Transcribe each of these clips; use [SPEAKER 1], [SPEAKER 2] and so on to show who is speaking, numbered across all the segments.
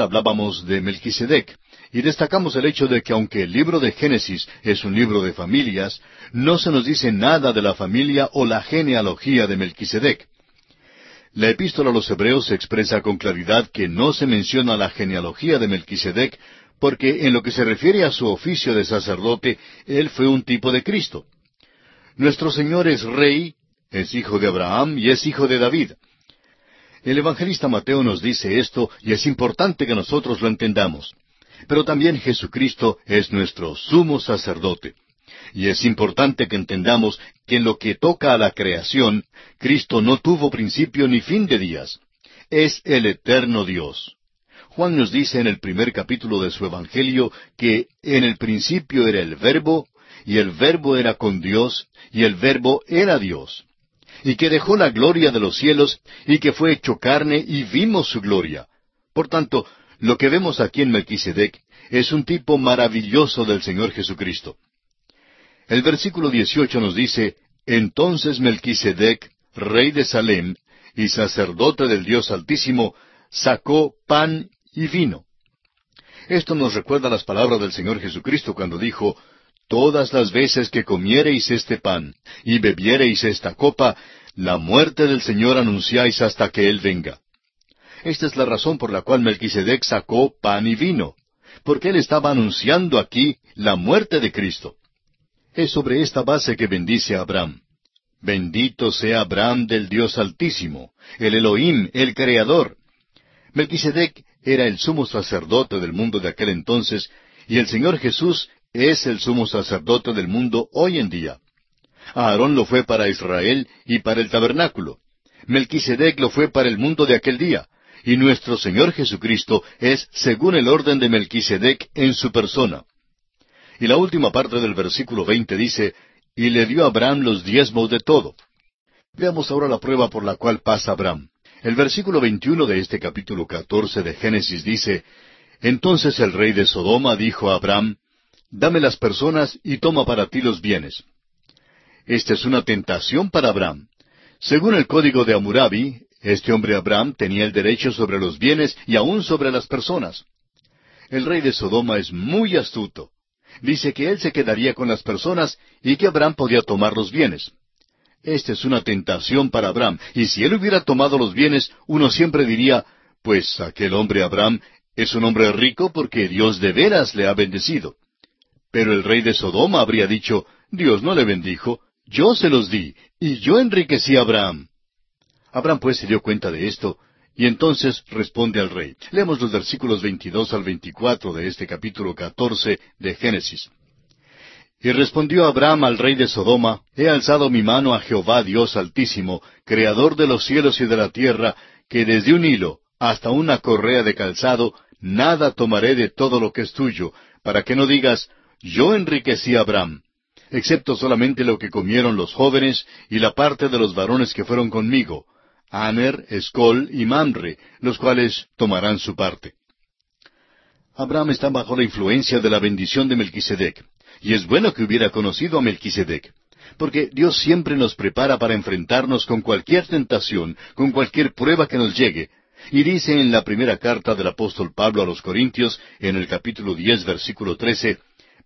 [SPEAKER 1] hablábamos de Melquisedec y destacamos el hecho de que aunque el libro de Génesis es un libro de familias, no se nos dice nada de la familia o la genealogía de Melquisedec. La epístola a los Hebreos expresa con claridad que no se menciona la genealogía de Melquisedec porque en lo que se refiere a su oficio de sacerdote, él fue un tipo de Cristo. Nuestro Señor es rey, es hijo de Abraham y es hijo de David. El evangelista Mateo nos dice esto y es importante que nosotros lo entendamos. Pero también Jesucristo es nuestro sumo sacerdote. Y es importante que entendamos que en lo que toca a la creación, Cristo no tuvo principio ni fin de días. Es el eterno Dios. Juan nos dice en el primer capítulo de su Evangelio que en el principio era el verbo, y el verbo era con Dios, y el verbo era Dios y que dejó la gloria de los cielos y que fue hecho carne y vimos su gloria. Por tanto, lo que vemos aquí en Melquisedec es un tipo maravilloso del Señor Jesucristo. El versículo 18 nos dice, Entonces Melquisedec, rey de Salem y sacerdote del Dios Altísimo, sacó pan y vino. Esto nos recuerda las palabras del Señor Jesucristo cuando dijo, Todas las veces que comiereis este pan y bebiereis esta copa, la muerte del Señor anunciáis hasta que Él venga. Esta es la razón por la cual Melquisedec sacó pan y vino, porque él estaba anunciando aquí la muerte de Cristo. Es sobre esta base que bendice a Abraham. Bendito sea Abraham del Dios Altísimo, el Elohim, el Creador. Melquisedec era el sumo sacerdote del mundo de aquel entonces, y el Señor Jesús es el sumo sacerdote del mundo hoy en día. Aarón lo fue para Israel y para el tabernáculo. Melquisedec lo fue para el mundo de aquel día. Y nuestro Señor Jesucristo es según el orden de Melquisedec en su persona. Y la última parte del versículo veinte dice, y le dio a Abraham los diezmos de todo. Veamos ahora la prueba por la cual pasa Abraham. El versículo veintiuno de este capítulo catorce de Génesis dice, Entonces el rey de Sodoma dijo a Abraham, Dame las personas y toma para ti los bienes. Esta es una tentación para Abraham. Según el código de Amurabi, este hombre Abraham tenía el derecho sobre los bienes y aún sobre las personas. El rey de Sodoma es muy astuto. Dice que él se quedaría con las personas y que Abraham podía tomar los bienes. Esta es una tentación para Abraham, y si él hubiera tomado los bienes, uno siempre diría, pues aquel hombre Abraham es un hombre rico porque Dios de veras le ha bendecido. Pero el rey de Sodoma habría dicho, Dios no le bendijo, yo se los di, y yo enriquecí a Abraham. Abraham pues se dio cuenta de esto, y entonces responde al rey. Leemos los versículos 22 al 24 de este capítulo 14 de Génesis. Y respondió Abraham al rey de Sodoma, He alzado mi mano a Jehová Dios Altísimo, Creador de los cielos y de la tierra, que desde un hilo hasta una correa de calzado, nada tomaré de todo lo que es tuyo, para que no digas, yo enriquecí a Abraham, excepto solamente lo que comieron los jóvenes y la parte de los varones que fueron conmigo, Aner, Escol y Mamre, los cuales tomarán su parte. Abraham está bajo la influencia de la bendición de Melquisedec, y es bueno que hubiera conocido a Melquisedec, porque Dios siempre nos prepara para enfrentarnos con cualquier tentación, con cualquier prueba que nos llegue, y dice en la primera carta del apóstol Pablo a los Corintios, en el capítulo diez, versículo trece,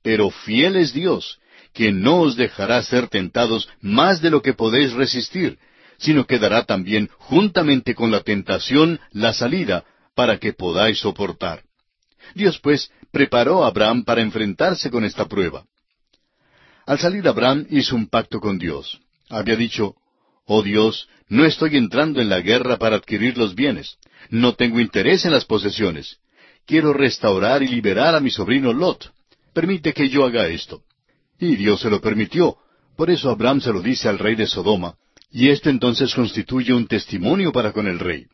[SPEAKER 1] pero fiel es Dios, que no os dejará ser tentados más de lo que podéis resistir, sino que dará también juntamente con la tentación la salida para que podáis soportar. Dios pues preparó a Abraham para enfrentarse con esta prueba. Al salir Abraham hizo un pacto con Dios. Había dicho, Oh Dios, no estoy entrando en la guerra para adquirir los bienes. No tengo interés en las posesiones. Quiero restaurar y liberar a mi sobrino Lot. Permite que yo haga esto. Y Dios se lo permitió. Por eso Abraham se lo dice al rey de Sodoma, y esto entonces constituye un testimonio para con el rey.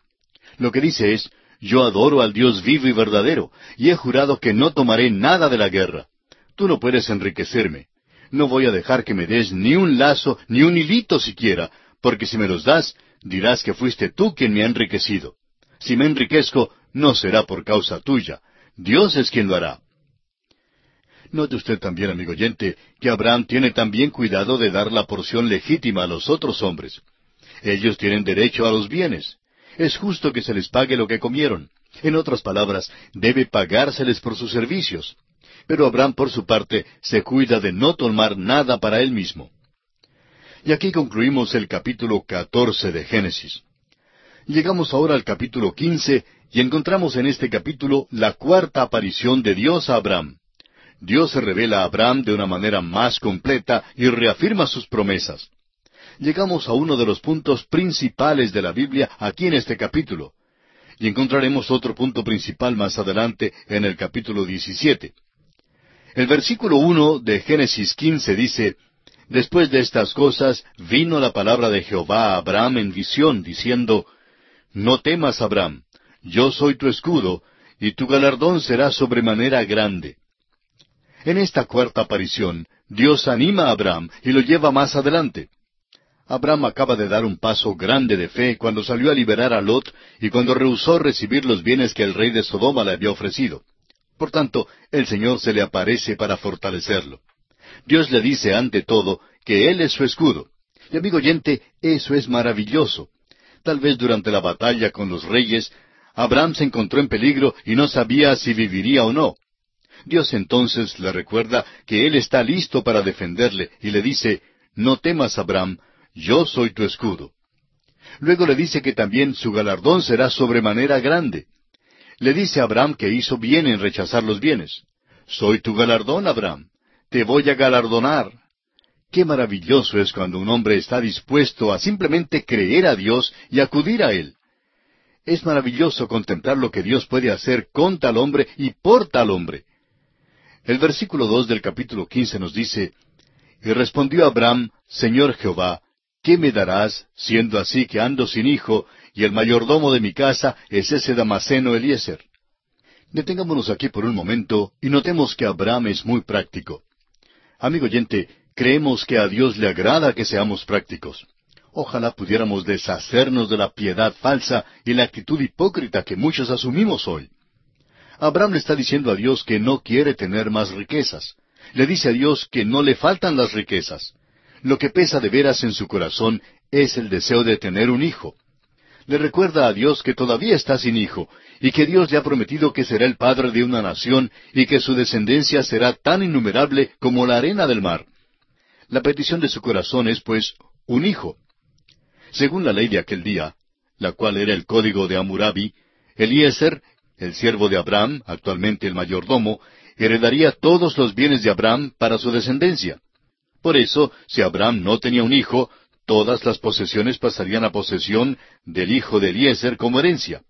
[SPEAKER 1] Lo que dice es, yo adoro al Dios vivo y verdadero, y he jurado que no tomaré nada de la guerra. Tú no puedes enriquecerme. No voy a dejar que me des ni un lazo, ni un hilito siquiera, porque si me los das, dirás que fuiste tú quien me ha enriquecido. Si me enriquezco, no será por causa tuya. Dios es quien lo hará. Note usted también, amigo oyente, que Abraham tiene también cuidado de dar la porción legítima a los otros hombres. Ellos tienen derecho a los bienes. Es justo que se les pague lo que comieron. En otras palabras, debe pagárseles por sus servicios. Pero Abraham, por su parte, se cuida de no tomar nada para él mismo. Y aquí concluimos el capítulo catorce de Génesis. Llegamos ahora al capítulo quince y encontramos en este capítulo la cuarta aparición de Dios a Abraham. Dios se revela a Abraham de una manera más completa y reafirma sus promesas. Llegamos a uno de los puntos principales de la Biblia aquí en este capítulo. Y encontraremos otro punto principal más adelante en el capítulo 17. El versículo uno de Génesis 15 dice, Después de estas cosas vino la palabra de Jehová a Abraham en visión, diciendo, No temas, Abraham, yo soy tu escudo, y tu galardón será sobremanera grande. En esta cuarta aparición, Dios anima a Abraham y lo lleva más adelante. Abraham acaba de dar un paso grande de fe cuando salió a liberar a Lot y cuando rehusó recibir los bienes que el rey de Sodoma le había ofrecido. Por tanto, el Señor se le aparece para fortalecerlo. Dios le dice ante todo que Él es su escudo. Y amigo oyente, eso es maravilloso. Tal vez durante la batalla con los reyes, Abraham se encontró en peligro y no sabía si viviría o no. Dios entonces le recuerda que Él está listo para defenderle y le dice, No temas, Abraham, yo soy tu escudo. Luego le dice que también su galardón será sobremanera grande. Le dice a Abraham que hizo bien en rechazar los bienes. Soy tu galardón, Abraham. Te voy a galardonar. Qué maravilloso es cuando un hombre está dispuesto a simplemente creer a Dios y acudir a Él. Es maravilloso contemplar lo que Dios puede hacer con tal hombre y por tal hombre. El versículo dos del capítulo quince nos dice, Y respondió Abraham, Señor Jehová, ¿qué me darás, siendo así que ando sin hijo, y el mayordomo de mi casa es ese Damaseno Eliezer? Detengámonos aquí por un momento y notemos que Abraham es muy práctico. Amigo oyente, creemos que a Dios le agrada que seamos prácticos. Ojalá pudiéramos deshacernos de la piedad falsa y la actitud hipócrita que muchos asumimos hoy. Abraham le está diciendo a Dios que no quiere tener más riquezas. Le dice a Dios que no le faltan las riquezas. Lo que pesa de veras en su corazón es el deseo de tener un hijo. Le recuerda a Dios que todavía está sin hijo y que Dios le ha prometido que será el padre de una nación y que su descendencia será tan innumerable como la arena del mar. La petición de su corazón es, pues, un hijo. Según la ley de aquel día, la cual era el código de Amurabi, Eliezer el siervo de Abraham, actualmente el mayordomo, heredaría todos los bienes de Abraham para su descendencia. Por eso, si Abraham no tenía un hijo, todas las posesiones pasarían a posesión del hijo de Eliezer como herencia.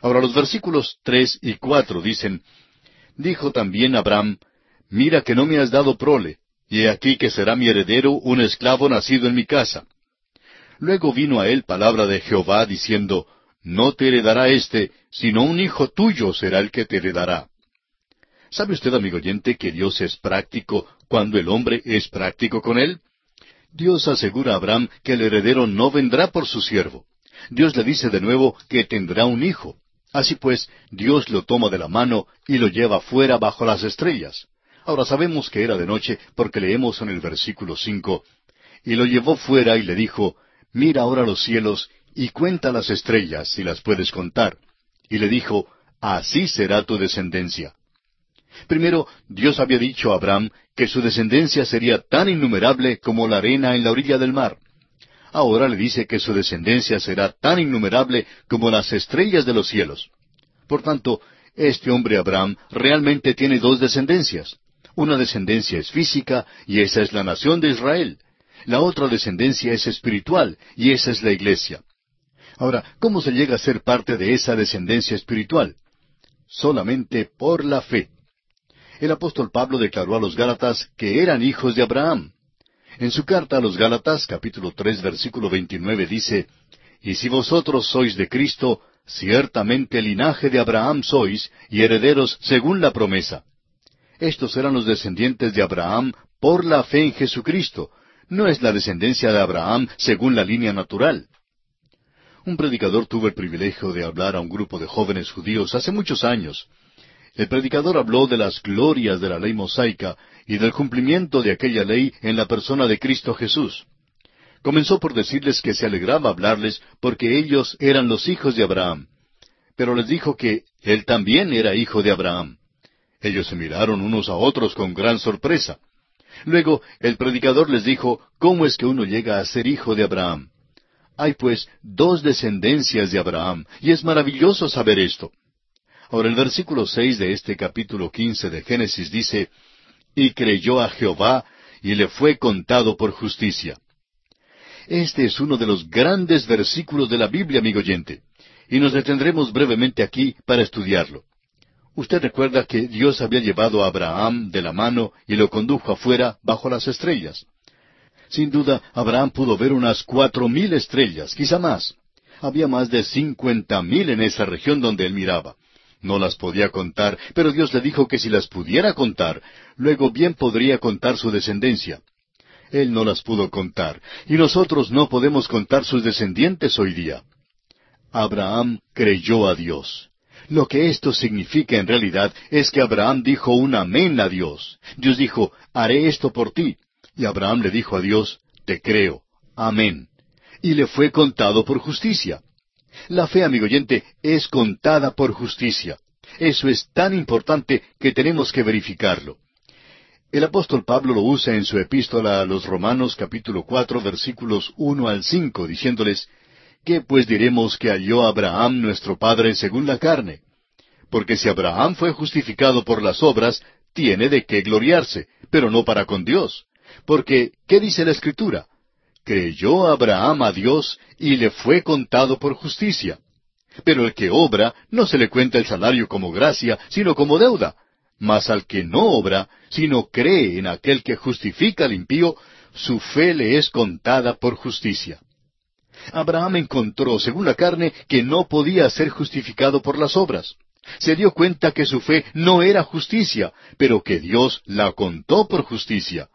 [SPEAKER 1] Ahora los versículos tres y cuatro dicen, Dijo también Abraham, Mira que no me has dado prole, y he aquí que será mi heredero un esclavo nacido en mi casa. Luego vino a él palabra de Jehová diciendo, no te heredará éste, sino un hijo tuyo será el que te heredará. ¿Sabe usted, amigo oyente, que Dios es práctico cuando el hombre es práctico con él? Dios asegura a Abraham que el heredero no vendrá por su siervo. Dios le dice de nuevo que tendrá un hijo. Así pues, Dios lo toma de la mano y lo lleva fuera bajo las estrellas. Ahora sabemos que era de noche porque leemos en el versículo cinco, y lo llevó fuera y le dijo, Mira ahora los cielos y cuenta las estrellas si las puedes contar. Y le dijo, Así será tu descendencia. Primero, Dios había dicho a Abraham que su descendencia sería tan innumerable como la arena en la orilla del mar. Ahora le dice que su descendencia será tan innumerable como las estrellas de los cielos. Por tanto, este hombre Abraham realmente tiene dos descendencias. Una descendencia es física y esa es la nación de Israel. La otra descendencia es espiritual y esa es la iglesia. Ahora, ¿cómo se llega a ser parte de esa descendencia espiritual? Solamente por la fe. El apóstol Pablo declaró a los Gálatas que eran hijos de Abraham. En su carta a los Gálatas, capítulo tres, versículo veintinueve, dice, Y si vosotros sois de Cristo, ciertamente linaje de Abraham sois, y herederos según la promesa. Estos eran los descendientes de Abraham por la fe en Jesucristo. No es la descendencia de Abraham según la línea natural. Un predicador tuvo el privilegio de hablar a un grupo de jóvenes judíos hace muchos años. El predicador habló de las glorias de la ley mosaica y del cumplimiento de aquella ley en la persona de Cristo Jesús. Comenzó por decirles que se alegraba hablarles porque ellos eran los hijos de Abraham. pero les dijo que él también era hijo de Abraham. Ellos se miraron unos a otros con gran sorpresa. Luego el predicador les dijo, ¿cómo es que uno llega a ser hijo de Abraham? Hay pues dos descendencias de Abraham, y es maravilloso saber esto. Ahora el versículo seis de este capítulo quince de Génesis dice, Y creyó a Jehová, y le fue contado por justicia. Este es uno de los grandes versículos de la Biblia, amigo oyente, y nos detendremos brevemente aquí para estudiarlo. Usted recuerda que Dios había llevado a Abraham de la mano y lo condujo afuera bajo las estrellas. Sin duda, Abraham pudo ver unas cuatro mil estrellas, quizá más. Había más de cincuenta mil en esa región donde él miraba. No las podía contar, pero Dios le dijo que si las pudiera contar, luego bien podría contar su descendencia. Él no las pudo contar, y nosotros no podemos contar sus descendientes hoy día. Abraham creyó a Dios. Lo que esto significa en realidad es que Abraham dijo un amén a Dios. Dios dijo, haré esto por ti. Y Abraham le dijo a Dios, Te creo. Amén. Y le fue contado por justicia. La fe, amigo oyente, es contada por justicia. Eso es tan importante que tenemos que verificarlo. El apóstol Pablo lo usa en su epístola a los Romanos capítulo cuatro versículos uno al cinco, diciéndoles, ¿Qué pues diremos que halló Abraham nuestro padre según la carne? Porque si Abraham fue justificado por las obras, tiene de qué gloriarse, pero no para con Dios. Porque, ¿qué dice la Escritura? Creyó Abraham a Dios y le fue contado por justicia. Pero el que obra no se le cuenta el salario como gracia, sino como deuda. Mas al que no obra, sino cree en aquel que justifica al impío, su fe le es contada por justicia. Abraham encontró, según la carne, que no podía ser justificado por las obras. Se dio cuenta que su fe no era justicia, pero que Dios la contó por justicia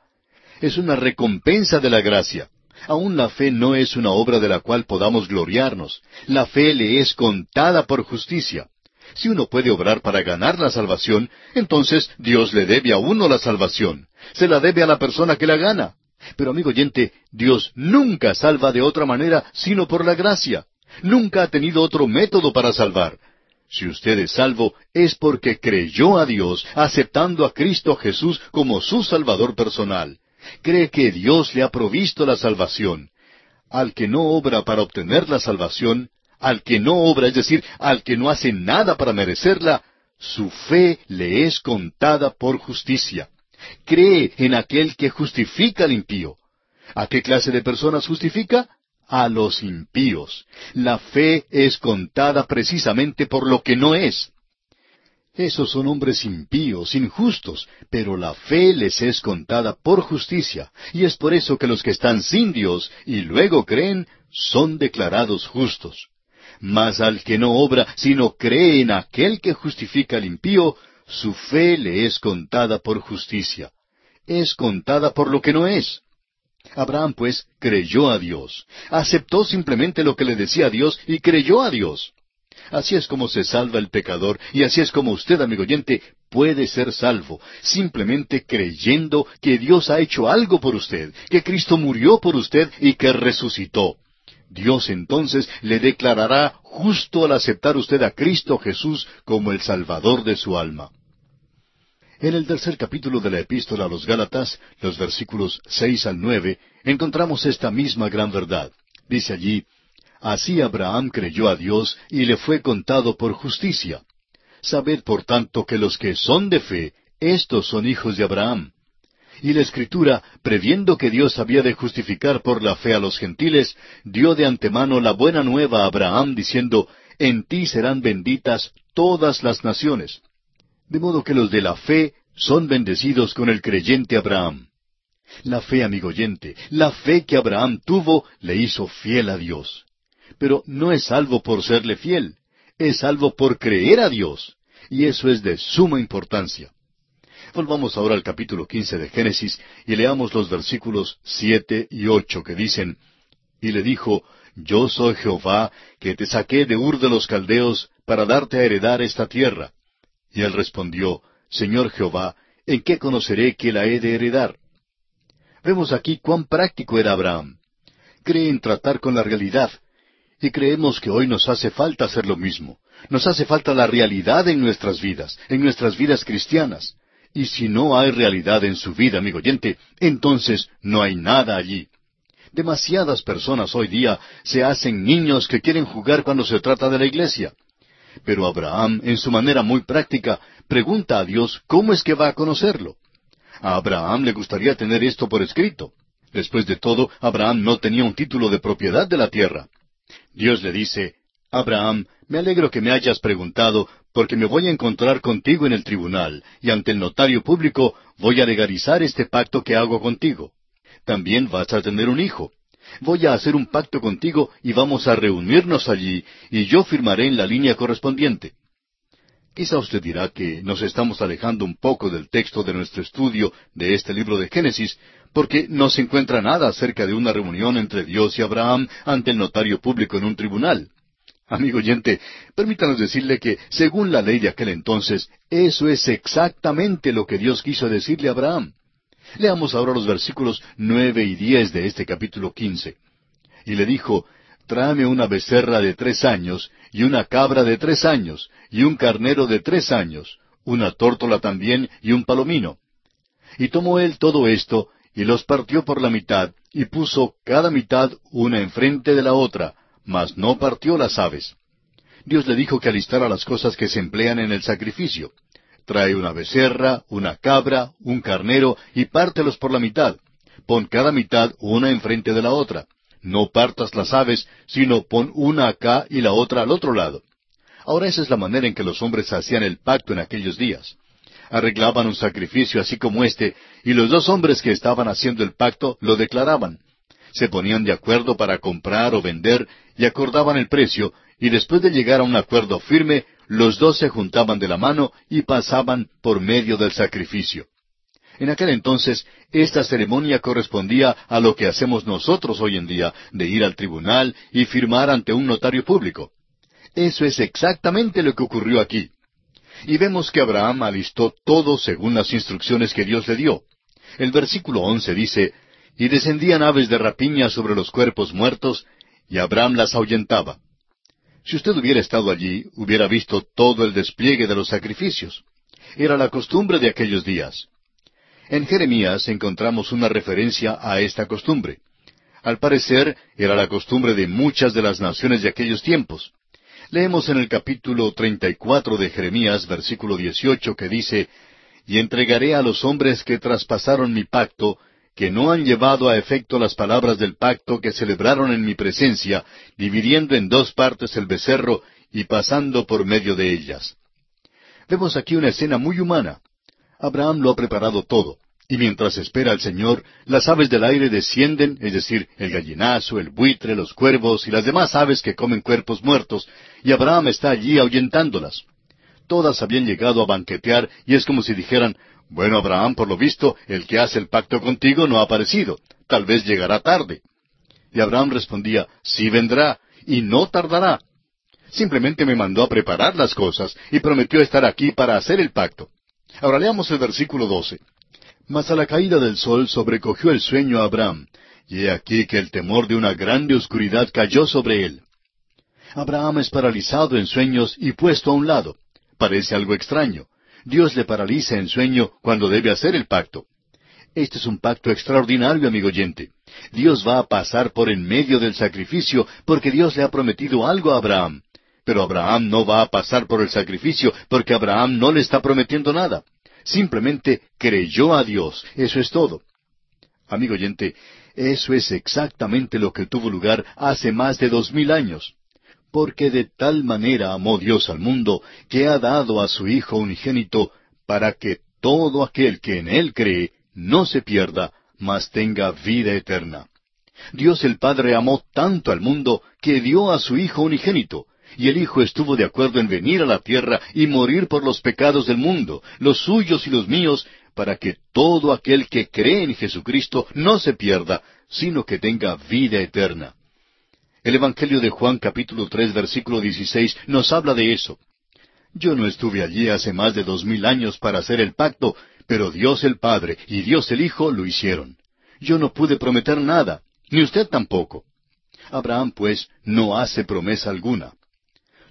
[SPEAKER 1] es una recompensa de la gracia. Aún la fe no es una obra de la cual podamos gloriarnos. La fe le es contada por justicia. Si uno puede obrar para ganar la salvación, entonces Dios le debe a uno la salvación. Se la debe a la persona que la gana. Pero amigo oyente, Dios nunca salva de otra manera sino por la gracia. Nunca ha tenido otro método para salvar. Si usted es salvo, es porque creyó a Dios, aceptando a Cristo Jesús como su Salvador personal cree que Dios le ha provisto la salvación. Al que no obra para obtener la salvación, al que no obra, es decir, al que no hace nada para merecerla, su fe le es contada por justicia. Cree en aquel que justifica al impío. ¿A qué clase de personas justifica? A los impíos. La fe es contada precisamente por lo que no es. Esos son hombres impíos, injustos, pero la fe les es contada por justicia, y es por eso que los que están sin Dios y luego creen, son declarados justos. Mas al que no obra, sino cree en aquel que justifica al impío, su fe le es contada por justicia. Es contada por lo que no es. Abraham, pues, creyó a Dios. Aceptó simplemente lo que le decía Dios y creyó a Dios. Así es como se salva el pecador y así es como usted, amigo oyente, puede ser salvo, simplemente creyendo que Dios ha hecho algo por usted, que Cristo murió por usted y que resucitó. Dios entonces le declarará justo al aceptar usted a Cristo Jesús como el Salvador de su alma. En el tercer capítulo de la epístola a los Gálatas, los versículos seis al nueve, encontramos esta misma gran verdad. Dice allí, Así Abraham creyó a Dios y le fue contado por justicia. Sabed por tanto que los que son de fe, estos son hijos de Abraham. Y la Escritura, previendo que Dios había de justificar por la fe a los gentiles, dio de antemano la buena nueva a Abraham, diciendo, En ti serán benditas todas las naciones. De modo que los de la fe son bendecidos con el creyente Abraham. La fe, amigo oyente, la fe que Abraham tuvo, le hizo fiel a Dios pero no es salvo por serle fiel, es salvo por creer a Dios, y eso es de suma importancia. Volvamos ahora al capítulo quince de Génesis y leamos los versículos siete y ocho que dicen, Y le dijo, Yo soy Jehová, que te saqué de Ur de los Caldeos para darte a heredar esta tierra. Y él respondió, Señor Jehová, ¿en qué conoceré que la he de heredar? Vemos aquí cuán práctico era Abraham. Cree en tratar con la realidad, y creemos que hoy nos hace falta hacer lo mismo. Nos hace falta la realidad en nuestras vidas, en nuestras vidas cristianas. Y si no hay realidad en su vida, amigo oyente, entonces no hay nada allí. Demasiadas personas hoy día se hacen niños que quieren jugar cuando se trata de la iglesia. Pero Abraham, en su manera muy práctica, pregunta a Dios cómo es que va a conocerlo. A Abraham le gustaría tener esto por escrito. Después de todo, Abraham no tenía un título de propiedad de la tierra. Dios le dice, Abraham, me alegro que me hayas preguntado, porque me voy a encontrar contigo en el tribunal, y ante el notario público voy a legalizar este pacto que hago contigo. También vas a tener un hijo. Voy a hacer un pacto contigo y vamos a reunirnos allí, y yo firmaré en la línea correspondiente. Quizá usted dirá que nos estamos alejando un poco del texto de nuestro estudio de este libro de Génesis, porque no se encuentra nada acerca de una reunión entre Dios y Abraham ante el notario público en un tribunal. Amigo oyente, permítanos decirle que, según la ley de aquel entonces, eso es exactamente lo que Dios quiso decirle a Abraham. Leamos ahora los versículos nueve y diez de este capítulo quince. Y le dijo, tráeme una becerra de tres años, y una cabra de tres años, y un carnero de tres años, una tórtola también, y un palomino. Y tomó él todo esto, y los partió por la mitad, y puso cada mitad una enfrente de la otra, mas no partió las aves. Dios le dijo que alistara las cosas que se emplean en el sacrificio. Trae una becerra, una cabra, un carnero, y pártelos por la mitad. Pon cada mitad una enfrente de la otra. No partas las aves, sino pon una acá y la otra al otro lado. Ahora esa es la manera en que los hombres hacían el pacto en aquellos días. Arreglaban un sacrificio así como este, y los dos hombres que estaban haciendo el pacto lo declaraban. Se ponían de acuerdo para comprar o vender y acordaban el precio, y después de llegar a un acuerdo firme, los dos se juntaban de la mano y pasaban por medio del sacrificio. En aquel entonces, esta ceremonia correspondía a lo que hacemos nosotros hoy en día, de ir al tribunal y firmar ante un notario público. Eso es exactamente lo que ocurrió aquí. Y vemos que Abraham alistó todo según las instrucciones que Dios le dio. El versículo once dice, Y descendían aves de rapiña sobre los cuerpos muertos, y Abraham las ahuyentaba. Si usted hubiera estado allí, hubiera visto todo el despliegue de los sacrificios. Era la costumbre de aquellos días. En Jeremías encontramos una referencia a esta costumbre. Al parecer, era la costumbre de muchas de las naciones de aquellos tiempos. Leemos en el capítulo treinta y cuatro de Jeremías, versículo dieciocho, que dice, Y entregaré a los hombres que traspasaron mi pacto, que no han llevado a efecto las palabras del pacto que celebraron en mi presencia, dividiendo en dos partes el becerro y pasando por medio de ellas. Vemos aquí una escena muy humana. Abraham lo ha preparado todo. Y mientras espera al Señor, las aves del aire descienden, es decir, el gallinazo, el buitre, los cuervos y las demás aves que comen cuerpos muertos, y Abraham está allí ahuyentándolas. Todas habían llegado a banquetear y es como si dijeran, bueno, Abraham, por lo visto, el que hace el pacto contigo no ha aparecido, tal vez llegará tarde. Y Abraham respondía, sí vendrá, y no tardará. Simplemente me mandó a preparar las cosas y prometió estar aquí para hacer el pacto. Ahora leamos el versículo 12. Mas a la caída del sol sobrecogió el sueño a Abraham, y he aquí que el temor de una grande oscuridad cayó sobre él. Abraham es paralizado en sueños y puesto a un lado. Parece algo extraño. Dios le paraliza en sueño cuando debe hacer el pacto. Este es un pacto extraordinario, amigo oyente. Dios va a pasar por en medio del sacrificio porque Dios le ha prometido algo a Abraham. Pero Abraham no va a pasar por el sacrificio porque Abraham no le está prometiendo nada. Simplemente creyó a Dios. Eso es todo. Amigo oyente, eso es exactamente lo que tuvo lugar hace más de dos mil años. Porque de tal manera amó Dios al mundo que ha dado a su Hijo unigénito para que todo aquel que en Él cree no se pierda, mas tenga vida eterna. Dios el Padre amó tanto al mundo que dio a su Hijo unigénito, y el Hijo estuvo de acuerdo en venir a la tierra y morir por los pecados del mundo, los suyos y los míos, para que todo aquel que cree en Jesucristo no se pierda, sino que tenga vida eterna. El Evangelio de Juan capítulo tres versículo dieciséis nos habla de eso. Yo no estuve allí hace más de dos mil años para hacer el pacto, pero Dios el Padre y Dios el Hijo lo hicieron. Yo no pude prometer nada, ni usted tampoco. Abraham, pues, no hace promesa alguna.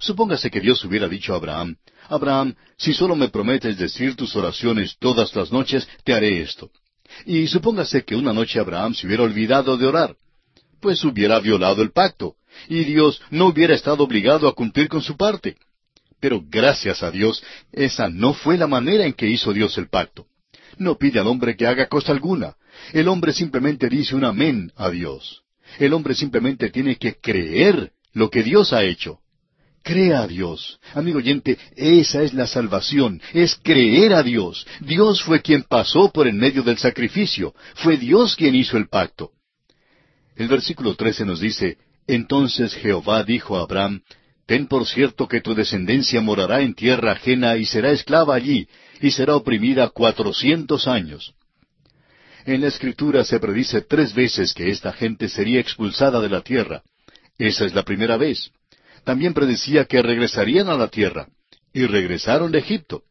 [SPEAKER 1] Supóngase que Dios hubiera dicho a Abraham, Abraham, si solo me prometes decir tus oraciones todas las noches, te haré esto. Y supóngase que una noche Abraham se hubiera olvidado de orar, pues hubiera violado el pacto, y Dios no hubiera estado obligado a cumplir con su parte. Pero gracias a Dios, esa no fue la manera en que hizo Dios el pacto. No pide al hombre que haga cosa alguna. El hombre simplemente dice un amén a Dios. El hombre simplemente tiene que creer lo que Dios ha hecho. Crea a Dios. Amigo oyente, esa es la salvación, es creer a Dios. Dios fue quien pasó por en medio del sacrificio. Fue Dios quien hizo el pacto. El versículo 13 nos dice, Entonces Jehová dijo a Abraham, Ten por cierto que tu descendencia morará en tierra ajena y será esclava allí, y será oprimida cuatrocientos años. En la Escritura se predice tres veces que esta gente sería expulsada de la tierra. Esa es la primera vez. También predecía que regresarían a la tierra, y regresaron de Egipto.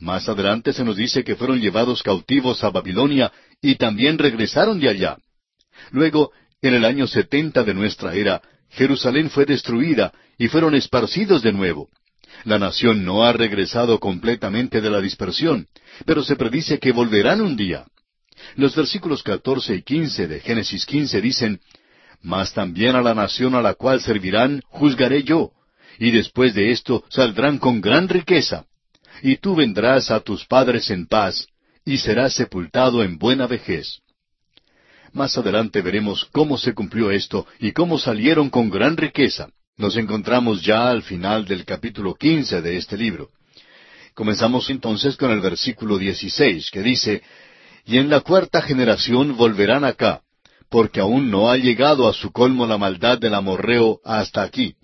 [SPEAKER 1] Más adelante se nos dice que fueron llevados cautivos a Babilonia y también regresaron de allá. Luego, en el año setenta de nuestra era, Jerusalén fue destruida y fueron esparcidos de nuevo. La nación no ha regresado completamente de la dispersión, pero se predice que volverán un día. Los versículos catorce y quince de Génesis quince dicen, mas también a la nación a la cual servirán juzgaré yo, y después de esto saldrán con gran riqueza. Y tú vendrás a tus padres en paz, y serás sepultado en buena vejez. Más adelante veremos cómo se cumplió esto y cómo salieron con gran riqueza. Nos encontramos ya al final del capítulo quince de este libro. Comenzamos entonces con el versículo dieciséis, que dice, Y en la cuarta generación volverán acá, porque aún no ha llegado a su colmo la maldad del amorreo hasta aquí.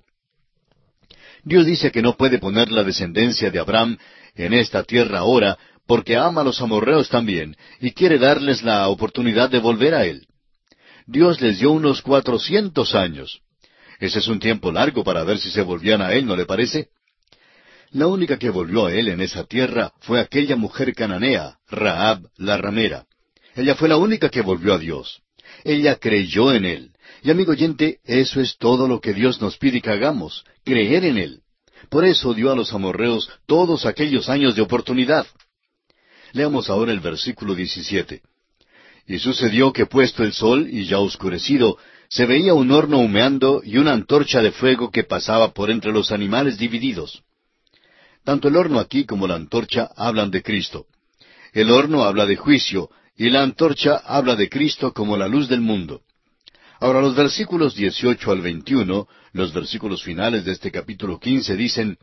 [SPEAKER 1] Dios dice que no puede poner la descendencia de Abraham en esta tierra ahora, porque ama a los amorreos también, y quiere darles la oportunidad de volver a él. Dios les dio unos cuatrocientos años. Ese es un tiempo largo para ver si se volvían a él, ¿no le parece? La única que volvió a él en esa tierra fue aquella mujer cananea, Raab la ramera. Ella fue la única que volvió a Dios. Ella creyó en Él. Y amigo oyente, eso es todo lo que Dios nos pide que hagamos, creer en Él. Por eso dio a los amorreos todos aquellos años de oportunidad. Leamos ahora el versículo 17. Y sucedió que puesto el sol y ya oscurecido, se veía un horno humeando y una antorcha de fuego que pasaba por entre los animales divididos. Tanto el horno aquí como la antorcha hablan de Cristo. El horno habla de juicio, y la antorcha habla de Cristo como la luz del mundo. Ahora los versículos 18 al 21, los versículos finales de este capítulo 15 dicen,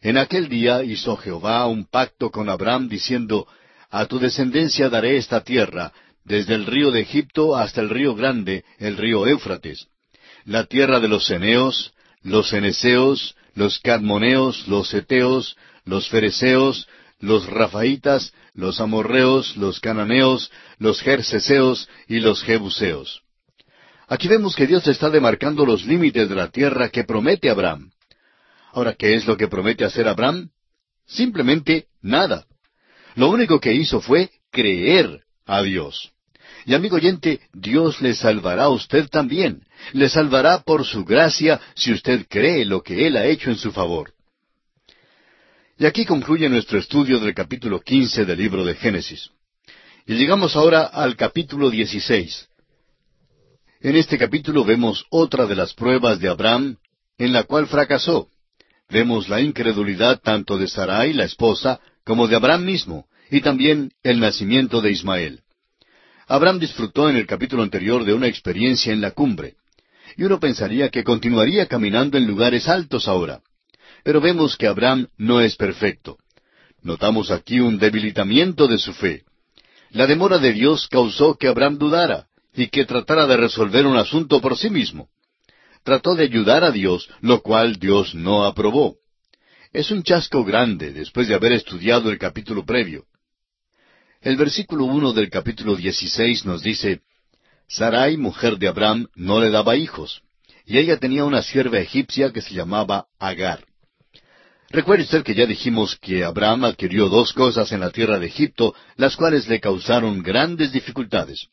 [SPEAKER 1] En aquel día hizo Jehová un pacto con Abraham diciendo, A tu descendencia daré esta tierra, desde el río de Egipto hasta el río grande, el río Éufrates, la tierra de los ceneos, los ceneseos, los cadmoneos, los eteos, los fereceos, los rafaitas, los amorreos, los cananeos, los jerseseos y los jebuseos. Aquí vemos que Dios está demarcando los límites de la tierra que promete Abraham. Ahora, ¿qué es lo que promete hacer Abraham? Simplemente nada. Lo único que hizo fue creer a Dios. Y amigo oyente, Dios le salvará a usted también. Le salvará por su gracia si usted cree lo que Él ha hecho en su favor. Y aquí concluye nuestro estudio del capítulo quince del libro de Génesis. Y llegamos ahora al capítulo dieciséis. En este capítulo vemos otra de las pruebas de Abraham en la cual fracasó. Vemos la incredulidad tanto de Sarai, la esposa, como de Abraham mismo, y también el nacimiento de Ismael. Abraham disfrutó en el capítulo anterior de una experiencia en la cumbre, y uno pensaría que continuaría caminando en lugares altos ahora. Pero vemos que Abraham no es perfecto. Notamos aquí un debilitamiento de su fe. La demora de Dios causó que Abraham dudara y que tratara de resolver un asunto por sí mismo. Trató de ayudar a Dios, lo cual Dios no aprobó. Es un chasco grande después de haber estudiado el capítulo previo. El versículo uno del capítulo dieciséis nos dice, Sarai, mujer de Abraham, no le daba hijos, y ella tenía una sierva egipcia que se llamaba Agar. Recuerde usted que ya dijimos que Abraham adquirió dos cosas en la tierra de Egipto, las cuales le causaron grandes dificultades.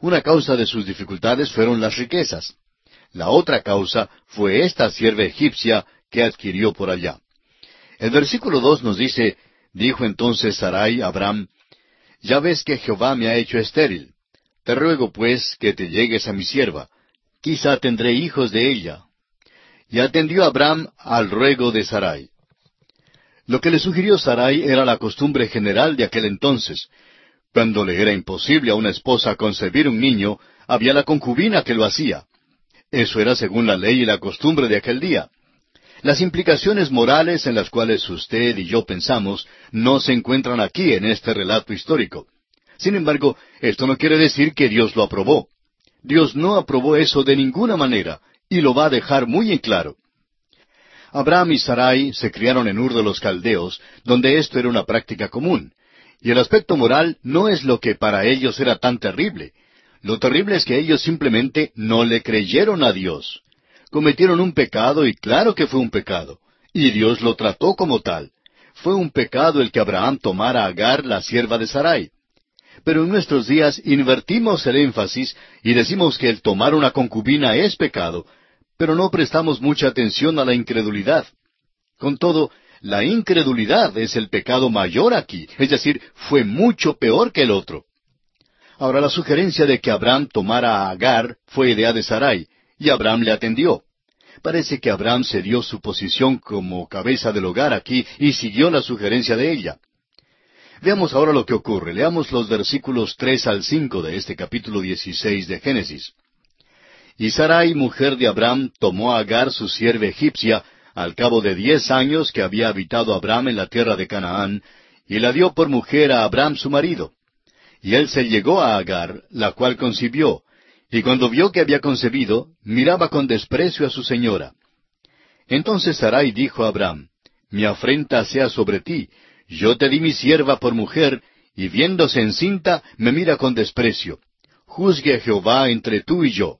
[SPEAKER 1] Una causa de sus dificultades fueron las riquezas. La otra causa fue esta sierva egipcia que adquirió por allá. El versículo dos nos dice, dijo entonces Sarai a Abraham, ya ves que Jehová me ha hecho estéril. Te ruego pues que te llegues a mi sierva. Quizá tendré hijos de ella. Y atendió Abraham al ruego de Sarai. Lo que le sugirió Sarai era la costumbre general de aquel entonces. Cuando le era imposible a una esposa concebir un niño, había la concubina que lo hacía. Eso era según la ley y la costumbre de aquel día. Las implicaciones morales en las cuales usted y yo pensamos no se encuentran aquí en este relato histórico. Sin embargo, esto no quiere decir que Dios lo aprobó. Dios no aprobó eso de ninguna manera, y lo va a dejar muy en claro. Abraham y Sarai se criaron en Ur de los Caldeos, donde esto era una práctica común. Y el aspecto moral no es lo que para ellos era tan terrible. Lo terrible es que ellos simplemente no le creyeron a Dios cometieron un pecado y claro que fue un pecado. Y Dios lo trató como tal. Fue un pecado el que Abraham tomara a Agar, la sierva de Sarai. Pero en nuestros días invertimos el énfasis y decimos que el tomar una concubina es pecado, pero no prestamos mucha atención a la incredulidad. Con todo, la incredulidad es el pecado mayor aquí, es decir, fue mucho peor que el otro. Ahora la sugerencia de que Abraham tomara a Agar fue idea de Sarai, y Abraham le atendió. Parece que Abraham cedió su posición como cabeza del hogar aquí y siguió la sugerencia de ella. Veamos ahora lo que ocurre. Leamos los versículos tres al cinco de este capítulo dieciséis de Génesis. Y Sarai, mujer de Abraham, tomó a Agar, su sierva egipcia, al cabo de diez años que había habitado Abraham en la tierra de Canaán, y la dio por mujer a Abraham su marido. Y él se llegó a Agar, la cual concibió, y cuando vio que había concebido, miraba con desprecio a su señora. Entonces Sarai dijo a Abraham, Mi afrenta sea sobre ti, yo te di mi sierva por mujer, y viéndose encinta, me mira con desprecio. Juzgue Jehová entre tú y yo.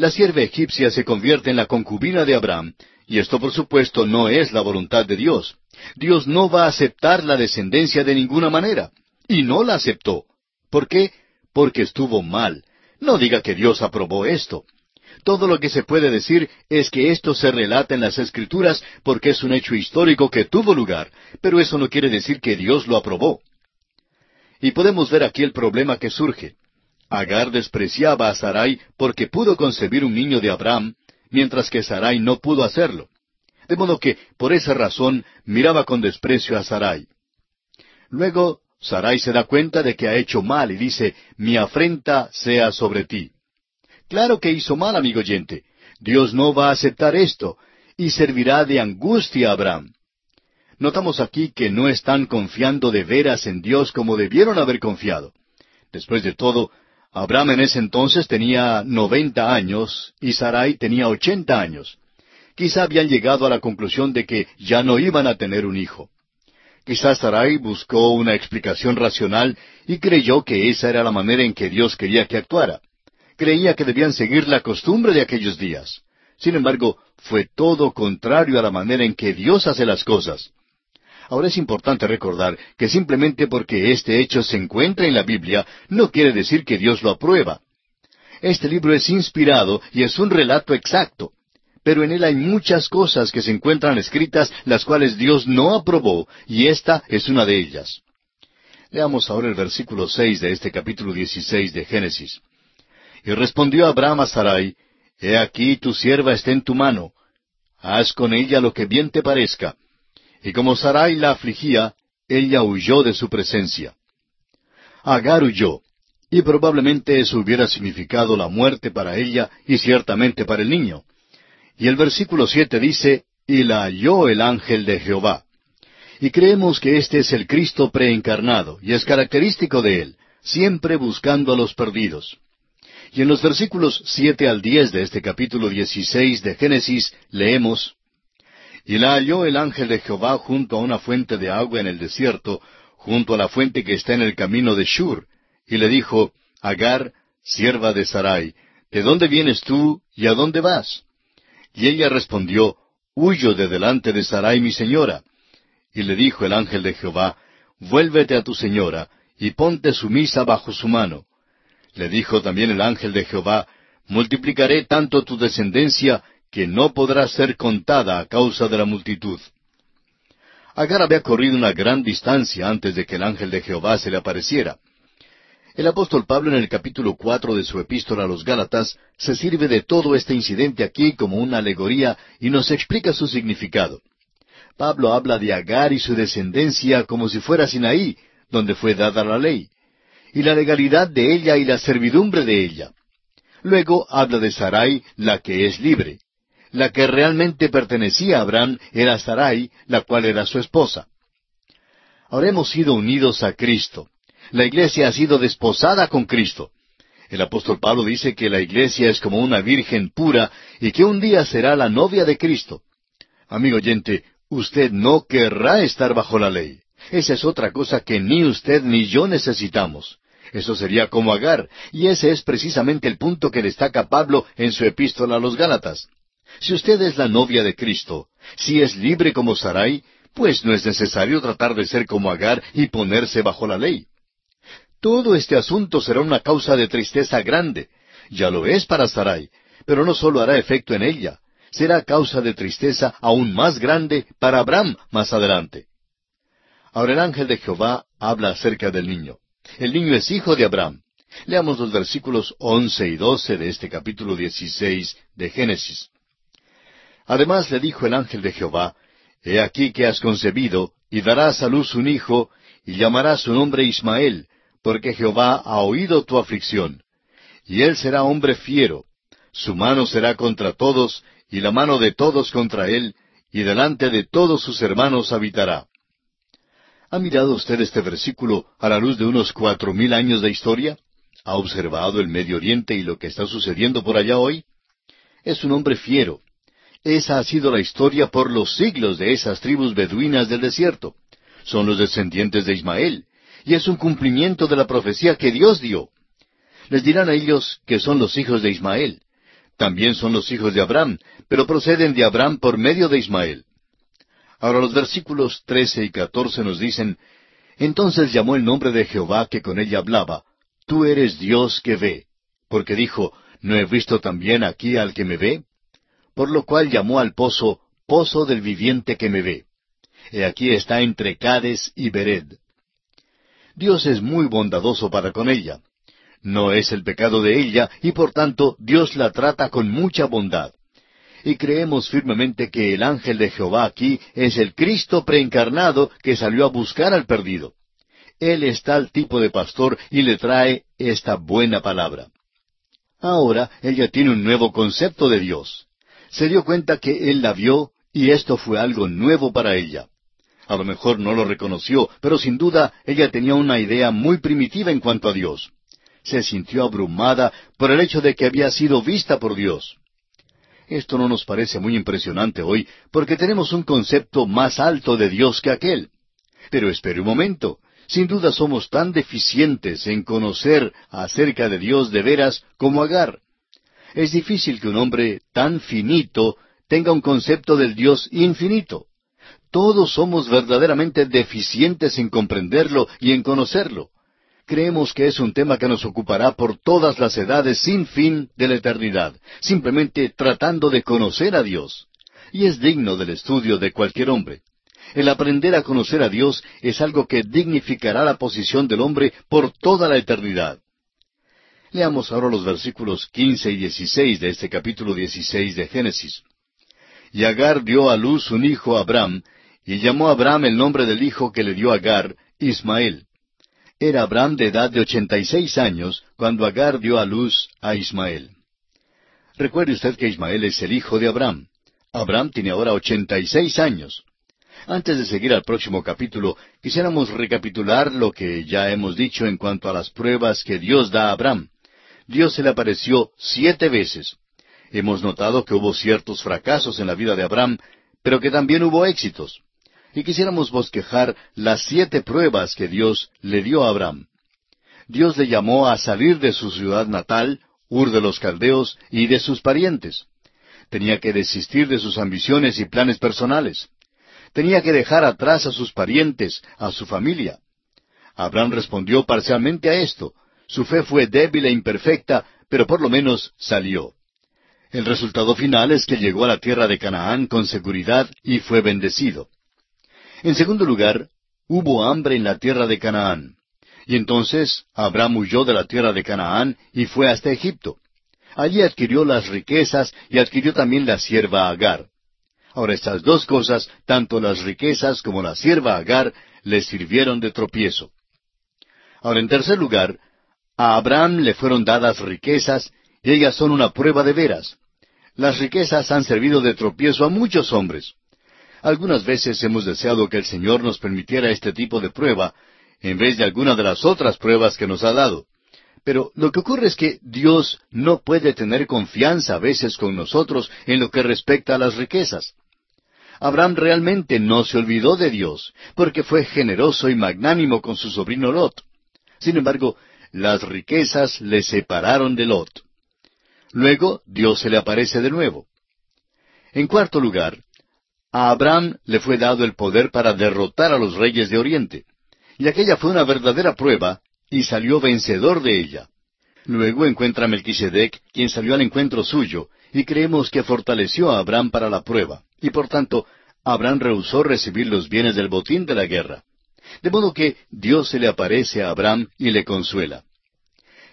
[SPEAKER 1] La sierva egipcia se convierte en la concubina de Abraham, y esto por supuesto no es la voluntad de Dios. Dios no va a aceptar la descendencia de ninguna manera, y no la aceptó. ¿Por qué? Porque estuvo mal, no diga que Dios aprobó esto. Todo lo que se puede decir es que esto se relata en las Escrituras porque es un hecho histórico que tuvo lugar, pero eso no quiere decir que Dios lo aprobó. Y podemos ver aquí el problema que surge. Agar despreciaba a Sarai porque pudo concebir un niño de Abraham, mientras que Sarai no pudo hacerlo. De modo que, por esa razón, miraba con desprecio a Sarai. Luego Sarai se da cuenta de que ha hecho mal y dice, mi afrenta sea sobre ti. Claro que hizo mal, amigo oyente. Dios no va a aceptar esto y servirá de angustia a Abraham. Notamos aquí que no están confiando de veras en Dios como debieron haber confiado. Después de todo, Abraham en ese entonces tenía noventa años y Sarai tenía ochenta años. Quizá habían llegado a la conclusión de que ya no iban a tener un hijo. Quizás Sarai buscó una explicación racional y creyó que esa era la manera en que Dios quería que actuara. Creía que debían seguir la costumbre de aquellos días. Sin embargo, fue todo contrario a la manera en que Dios hace las cosas. Ahora es importante recordar que simplemente porque este hecho se encuentra en la Biblia no quiere decir que Dios lo aprueba. Este libro es inspirado y es un relato exacto pero en él hay muchas cosas que se encuentran escritas las cuales Dios no aprobó, y esta es una de ellas. Leamos ahora el versículo seis de este capítulo dieciséis de Génesis. Y respondió Abraham a Sarai, He aquí tu sierva está en tu mano, haz con ella lo que bien te parezca. Y como Sarai la afligía, ella huyó de su presencia. Agar huyó, y probablemente eso hubiera significado la muerte para ella y ciertamente para el niño. Y el versículo siete dice, y la halló el ángel de Jehová. Y creemos que este es el Cristo preencarnado, y es característico de él, siempre buscando a los perdidos. Y en los versículos siete al diez de este capítulo dieciséis de Génesis leemos, Y la halló el ángel de Jehová junto a una fuente de agua en el desierto, junto a la fuente que está en el camino de Shur, y le dijo, Agar, sierva de Sarai, ¿de dónde vienes tú y a dónde vas? Y ella respondió, Huyo de delante de Sarai mi señora. Y le dijo el ángel de Jehová, Vuélvete a tu señora, y ponte sumisa bajo su mano. Le dijo también el ángel de Jehová, Multiplicaré tanto tu descendencia, que no podrá ser contada a causa de la multitud. Agar había corrido una gran distancia antes de que el ángel de Jehová se le apareciera. El apóstol Pablo en el capítulo cuatro de su epístola a los Gálatas se sirve de todo este incidente aquí como una alegoría y nos explica su significado. Pablo habla de Agar y su descendencia como si fuera Sinaí, donde fue dada la ley, y la legalidad de ella y la servidumbre de ella. Luego habla de Sarai, la que es libre. La que realmente pertenecía a Abraham era Sarai, la cual era su esposa. Ahora hemos sido unidos a Cristo. La iglesia ha sido desposada con Cristo. El apóstol Pablo dice que la iglesia es como una virgen pura y que un día será la novia de Cristo. Amigo oyente, usted no querrá estar bajo la ley. Esa es otra cosa que ni usted ni yo necesitamos. Eso sería como Agar, y ese es precisamente el punto que destaca Pablo en su epístola a los Gálatas. Si usted es la novia de Cristo, si es libre como Sarai, pues no es necesario tratar de ser como Agar y ponerse bajo la ley. Todo este asunto será una causa de tristeza grande. Ya lo es para Sarai, pero no solo hará efecto en ella, será causa de tristeza aún más grande para Abraham más adelante. Ahora el ángel de Jehová habla acerca del niño. El niño es hijo de Abraham. Leamos los versículos once y doce de este capítulo dieciséis de Génesis. Además le dijo el ángel de Jehová, He aquí que has concebido, y darás a luz un hijo, y llamarás su nombre Ismael, porque Jehová ha oído tu aflicción. Y él será hombre fiero, su mano será contra todos, y la mano de todos contra él, y delante de todos sus hermanos habitará. ¿Ha mirado usted este versículo a la luz de unos cuatro mil años de historia? ¿Ha observado el Medio Oriente y lo que está sucediendo por allá hoy? Es un hombre fiero. Esa ha sido la historia por los siglos de esas tribus beduinas del desierto. Son los descendientes de Ismael, y es un cumplimiento de la profecía que Dios dio. Les dirán a ellos que son los hijos de Ismael. También son los hijos de Abraham, pero proceden de Abraham por medio de Ismael. Ahora los versículos trece y catorce nos dicen, Entonces llamó el nombre de Jehová que con ella hablaba, Tú eres Dios que ve, porque dijo, ¿no he visto también aquí al que me ve? Por lo cual llamó al pozo, Pozo del viviente que me ve. He aquí está entre Cades y Bered. Dios es muy bondadoso para con ella. No es el pecado de ella, y por tanto Dios la trata con mucha bondad y creemos firmemente que el ángel de Jehová aquí es el Cristo preencarnado que salió a buscar al perdido. Él es tal tipo de pastor y le trae esta buena palabra. Ahora ella tiene un nuevo concepto de Dios. Se dio cuenta que Él la vio y esto fue algo nuevo para ella. A lo mejor no lo reconoció, pero sin duda ella tenía una idea muy primitiva en cuanto a Dios. Se sintió abrumada por el hecho de que había sido vista por Dios. Esto no nos parece muy impresionante hoy porque tenemos un concepto más alto de Dios que aquel. Pero espere un momento. Sin duda somos tan deficientes en conocer acerca de Dios de veras como Agar. Es difícil que un hombre tan finito tenga un concepto del Dios infinito. Todos somos verdaderamente deficientes en comprenderlo y en conocerlo creemos que es un tema que nos ocupará por todas las edades sin fin de la eternidad, simplemente tratando de conocer a Dios. Y es digno del estudio de cualquier hombre. El aprender a conocer a Dios es algo que dignificará la posición del hombre por toda la eternidad. Leamos ahora los versículos quince y dieciséis de este capítulo dieciséis de Génesis. Y Agar dio a luz un hijo a Abraham, y llamó a Abraham el nombre del hijo que le dio Agar, Ismael. Era Abraham de edad de ochenta y seis años cuando Agar dio a luz a Ismael. Recuerde usted que Ismael es el hijo de Abraham. Abraham tiene ahora ochenta y seis años. Antes de seguir al próximo capítulo, quisiéramos recapitular lo que ya hemos dicho en cuanto a las pruebas que Dios da a Abraham. Dios se le apareció siete veces. Hemos notado que hubo ciertos fracasos en la vida de Abraham, pero que también hubo éxitos y quisiéramos bosquejar las siete pruebas que Dios le dio a Abraham. Dios le llamó a salir de su ciudad natal, Ur de los Caldeos, y de sus parientes. Tenía que desistir de sus ambiciones y planes personales. Tenía que dejar atrás a sus parientes, a su familia. Abraham respondió parcialmente a esto. Su fe fue débil e imperfecta, pero por lo menos salió. El resultado final es que llegó a la tierra de Canaán con seguridad y fue bendecido. En segundo lugar, hubo hambre en la tierra de Canaán. Y entonces Abraham huyó de la tierra de Canaán y fue hasta Egipto. Allí adquirió las riquezas y adquirió también la sierva Agar. Ahora estas dos cosas, tanto las riquezas como la sierva Agar, le sirvieron de tropiezo. Ahora en tercer lugar, a Abraham le fueron dadas riquezas y ellas son una prueba de veras. Las riquezas han servido de tropiezo a muchos hombres. Algunas veces hemos deseado que el Señor nos permitiera este tipo de prueba en vez de alguna de las otras pruebas que nos ha dado. Pero lo que ocurre es que Dios no puede tener confianza a veces con nosotros en lo que respecta a las riquezas. Abraham realmente no se olvidó de Dios, porque fue generoso y magnánimo con su sobrino Lot. Sin embargo, las riquezas le separaron de Lot. Luego Dios se le aparece de nuevo. En cuarto lugar, a Abraham le fue dado el poder para derrotar a los reyes de Oriente. Y aquella fue una verdadera prueba, y salió vencedor de ella. Luego encuentra a Melquisedec, quien salió al encuentro suyo, y creemos que fortaleció a Abraham para la prueba, y por tanto, Abraham rehusó recibir los bienes del botín de la guerra. De modo que Dios se le aparece a Abraham y le consuela.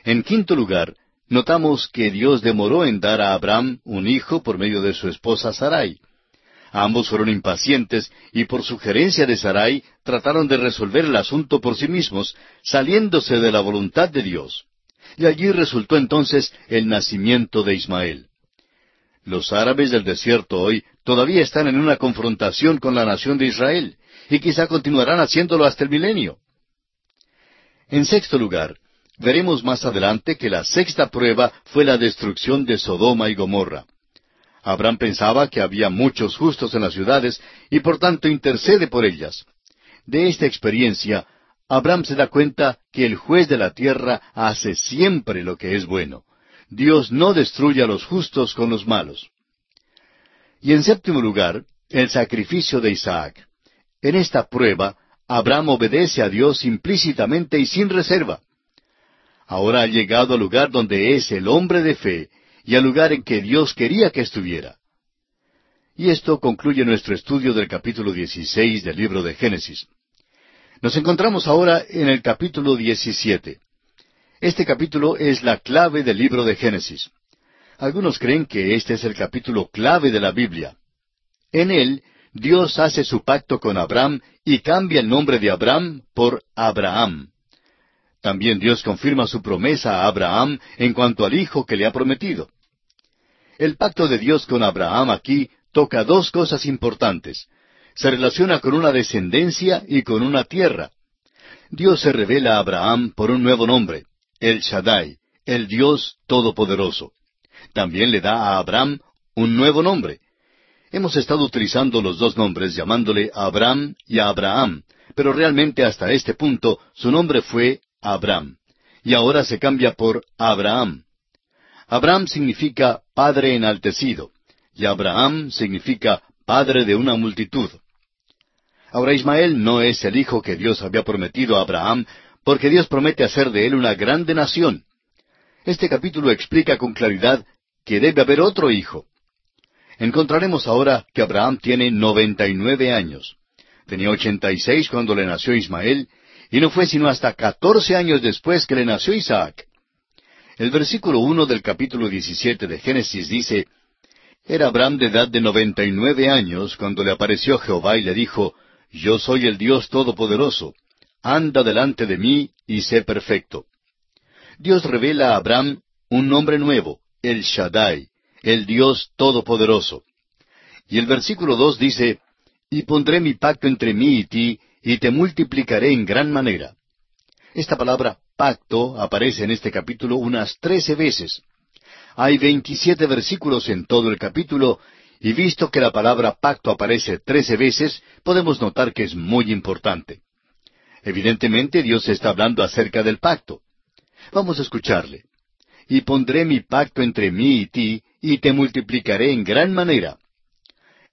[SPEAKER 1] En quinto lugar, notamos que Dios demoró en dar a Abraham un hijo por medio de su esposa Sarai. Ambos fueron impacientes y por sugerencia de Sarai trataron de resolver el asunto por sí mismos, saliéndose de la voluntad de Dios. Y allí resultó entonces el nacimiento de Ismael. Los árabes del desierto hoy todavía están en una confrontación con la nación de Israel, y quizá continuarán haciéndolo hasta el milenio. En sexto lugar, veremos más adelante que la sexta prueba fue la destrucción de Sodoma y Gomorra. Abraham pensaba que había muchos justos en las ciudades y por tanto intercede por ellas. De esta experiencia, Abraham se da cuenta que el juez de la tierra hace siempre lo que es bueno. Dios no destruye a los justos con los malos. Y en séptimo lugar, el sacrificio de Isaac. En esta prueba, Abraham obedece a Dios implícitamente y sin reserva. Ahora ha llegado al lugar donde es el hombre de fe y al lugar en que Dios quería que estuviera. Y esto concluye nuestro estudio del capítulo 16 del libro de Génesis. Nos encontramos ahora en el capítulo 17. Este capítulo es la clave del libro de Génesis. Algunos creen que este es el capítulo clave de la Biblia. En él, Dios hace su pacto con Abraham y cambia el nombre de Abraham por Abraham. También Dios confirma su promesa a Abraham en cuanto al hijo que le ha prometido. El pacto de Dios con Abraham aquí toca dos cosas importantes. Se relaciona con una descendencia y con una tierra. Dios se revela a Abraham por un nuevo nombre, el Shaddai, el Dios Todopoderoso. También le da a Abraham un nuevo nombre. Hemos estado utilizando los dos nombres llamándole Abraham y Abraham, pero realmente hasta este punto su nombre fue Abraham. Y ahora se cambia por Abraham. Abraham significa padre enaltecido, y Abraham significa padre de una multitud. Ahora Ismael no es el hijo que Dios había prometido a Abraham, porque Dios promete hacer de él una grande nación. Este capítulo explica con claridad que debe haber otro hijo. Encontraremos ahora que Abraham tiene noventa y nueve años. Tenía ochenta y seis cuando le nació Ismael, y no fue sino hasta catorce años después que le nació Isaac. El versículo uno del capítulo diecisiete de Génesis dice, Era Abraham de edad de noventa y nueve años cuando le apareció Jehová y le dijo, Yo soy el Dios Todopoderoso, anda delante de mí y sé perfecto. Dios revela a Abraham un nombre nuevo, el Shaddai, el Dios Todopoderoso. Y el versículo dos dice, Y pondré mi pacto entre mí y ti, y te multiplicaré en gran manera. Esta palabra pacto aparece en este capítulo unas trece veces. Hay veintisiete versículos en todo el capítulo, y visto que la palabra pacto aparece trece veces, podemos notar que es muy importante. Evidentemente Dios está hablando acerca del pacto. Vamos a escucharle. Y pondré mi pacto entre mí y ti, y te multiplicaré en gran manera.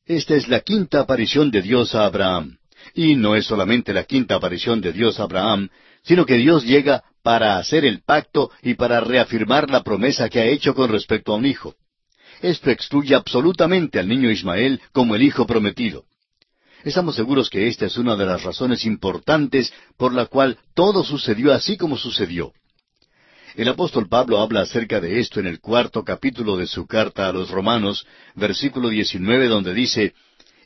[SPEAKER 1] Esta es la quinta aparición de Dios a Abraham. Y no es solamente la quinta aparición de Dios a Abraham, sino que Dios llega para hacer el pacto y para reafirmar la promesa que ha hecho con respecto a un hijo. Esto excluye absolutamente al niño Ismael como el hijo prometido. Estamos seguros que esta es una de las razones importantes por la cual todo sucedió así como sucedió. El apóstol Pablo habla acerca de esto en el cuarto capítulo de su carta a los Romanos, versículo 19, donde dice,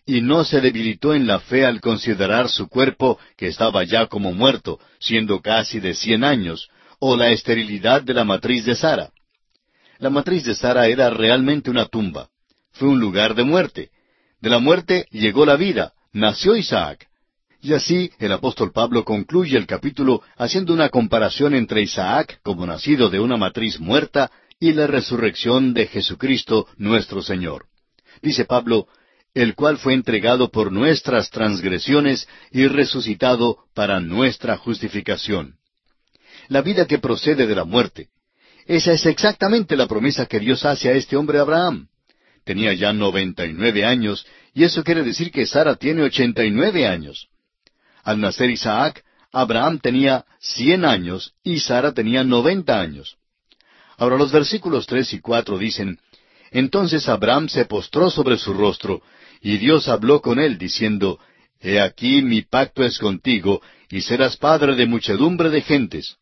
[SPEAKER 1] y no se debilitó en la fe al considerar su cuerpo, que estaba ya como muerto, siendo casi de cien años, o la esterilidad de la matriz de Sara. La matriz de Sara era realmente una tumba. Fue un lugar de muerte. De la muerte llegó la vida, nació Isaac. Y así el apóstol Pablo concluye el capítulo haciendo una comparación entre Isaac, como nacido de una matriz muerta, y la resurrección de Jesucristo nuestro Señor. Dice Pablo, el cual fue entregado por nuestras transgresiones y resucitado para nuestra justificación. La vida que procede de la muerte. Esa es exactamente la promesa que Dios hace a este hombre Abraham. Tenía ya noventa y nueve años, y eso quiere decir que Sara tiene ochenta y nueve años. Al nacer Isaac, Abraham tenía cien años y Sara tenía noventa años. Ahora los versículos tres y cuatro dicen, Entonces Abraham se postró sobre su rostro, y Dios habló con él, diciendo, He aquí mi pacto es contigo, y serás padre de muchedumbre de gentes.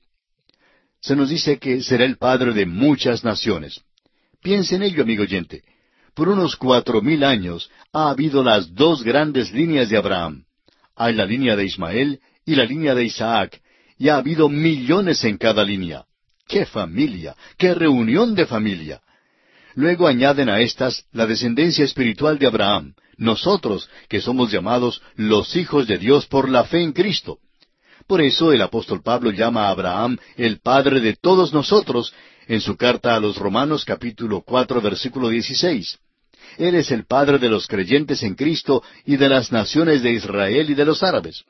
[SPEAKER 1] Se nos dice que será el padre de muchas naciones. Piense en ello, amigo oyente. Por unos cuatro mil años ha habido las dos grandes líneas de Abraham. Hay la línea de Ismael y la línea de Isaac, y ha habido millones en cada línea. ¡Qué familia! ¡Qué reunión de familia! Luego añaden a estas la descendencia espiritual de Abraham, nosotros que somos llamados los hijos de Dios por la fe en Cristo. Por eso el apóstol Pablo llama a Abraham el padre de todos nosotros en su carta a los Romanos capítulo cuatro versículo dieciséis. Él es el padre de los creyentes en Cristo y de las naciones de Israel y de los árabes.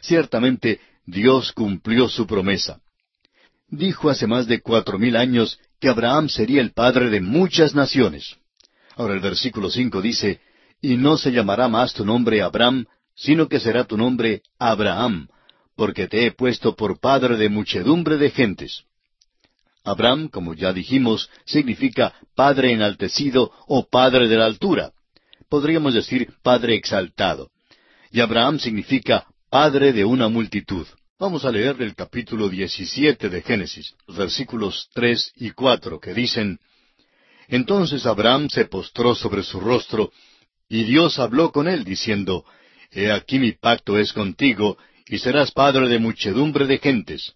[SPEAKER 1] Ciertamente Dios cumplió su promesa. Dijo hace más de cuatro mil años que Abraham sería el padre de muchas naciones. Ahora el versículo cinco dice, y no se llamará más tu nombre Abraham, sino que será tu nombre Abraham, porque te he puesto por padre de muchedumbre de gentes. Abraham, como ya dijimos, significa padre enaltecido o padre de la altura. Podríamos decir padre exaltado. Y Abraham significa padre de una multitud. Vamos a leer el capítulo 17 de Génesis, los versículos tres y cuatro, que dicen, Entonces Abraham se postró sobre su rostro, y Dios habló con él, diciendo, He aquí mi pacto es contigo, y serás padre de muchedumbre de gentes.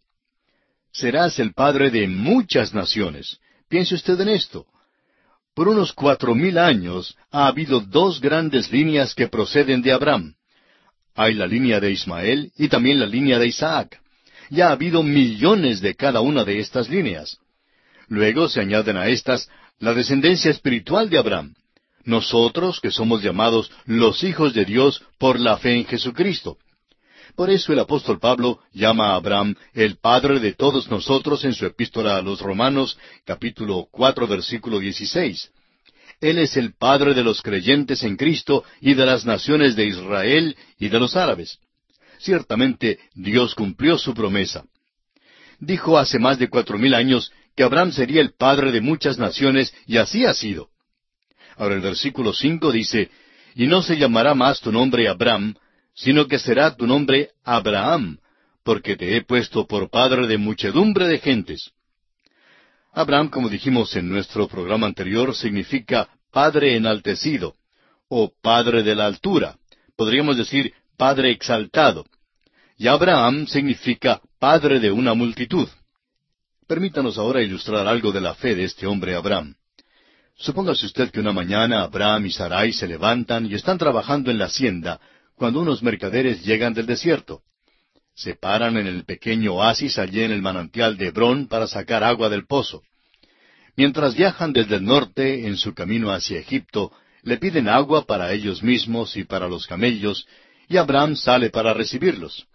[SPEAKER 1] Serás el padre de muchas naciones. Piense usted en esto. Por unos cuatro mil años ha habido dos grandes líneas que proceden de Abraham. Hay la línea de Ismael y también la línea de Isaac. Ya ha habido millones de cada una de estas líneas. Luego se añaden a estas la descendencia espiritual de Abraham, nosotros que somos llamados los hijos de Dios por la fe en Jesucristo. Por eso el apóstol Pablo llama a Abraham el padre de todos nosotros en su epístola a los Romanos, capítulo cuatro, versículo dieciséis. Él es el padre de los creyentes en Cristo y de las naciones de Israel y de los árabes. Ciertamente Dios cumplió su promesa. Dijo hace más de cuatro mil años que Abraham sería el padre de muchas naciones y así ha sido. Ahora el versículo cinco dice, Y no se llamará más tu nombre Abraham, sino que será tu nombre Abraham, porque te he puesto por padre de muchedumbre de gentes. Abraham, como dijimos en nuestro programa anterior, significa padre enaltecido, o padre de la altura. Podríamos decir padre exaltado. Y Abraham significa padre de una multitud. Permítanos ahora ilustrar algo de la fe de este hombre Abraham. Supóngase usted que una mañana Abraham y Sarai se levantan y están trabajando en la hacienda cuando unos mercaderes llegan del desierto. Se paran en el pequeño oasis allí en el manantial de Hebrón para sacar agua del pozo. Mientras viajan desde el norte en su camino hacia Egipto, le piden agua para ellos mismos y para los camellos, y Abraham sale para recibirlos.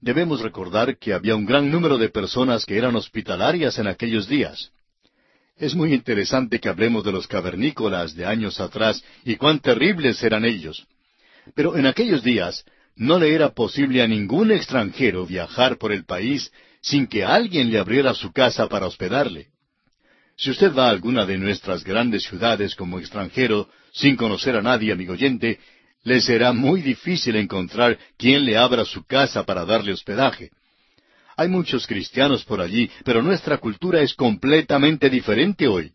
[SPEAKER 1] Debemos recordar que había un gran número de personas que eran hospitalarias en aquellos días. Es muy interesante que hablemos de los cavernícolas de años atrás y cuán terribles eran ellos. Pero en aquellos días no le era posible a ningún extranjero viajar por el país sin que alguien le abriera su casa para hospedarle. Si usted va a alguna de nuestras grandes ciudades como extranjero, sin conocer a nadie, amigo oyente, le será muy difícil encontrar quien le abra su casa para darle hospedaje. Hay muchos cristianos por allí, pero nuestra cultura es completamente diferente hoy.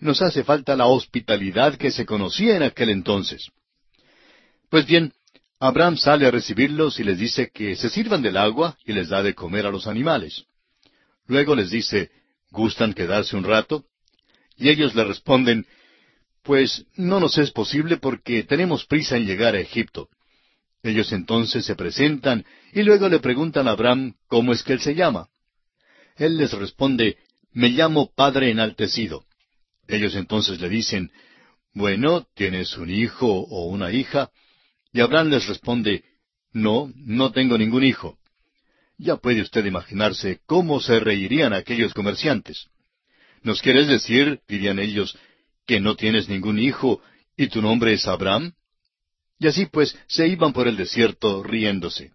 [SPEAKER 1] Nos hace falta la hospitalidad que se conocía en aquel entonces. Pues bien, Abraham sale a recibirlos y les dice que se sirvan del agua y les da de comer a los animales. Luego les dice, ¿gustan quedarse un rato? Y ellos le responden, pues no nos es posible porque tenemos prisa en llegar a Egipto. Ellos entonces se presentan y luego le preguntan a Abraham cómo es que él se llama. Él les responde, me llamo Padre enaltecido. Ellos entonces le dicen, bueno, ¿tienes un hijo o una hija? Y Abraham les responde, no, no tengo ningún hijo. Ya puede usted imaginarse cómo se reirían aquellos comerciantes. ¿Nos quieres decir, dirían ellos, que no tienes ningún hijo y tu nombre es Abraham? Y así pues se iban por el desierto riéndose.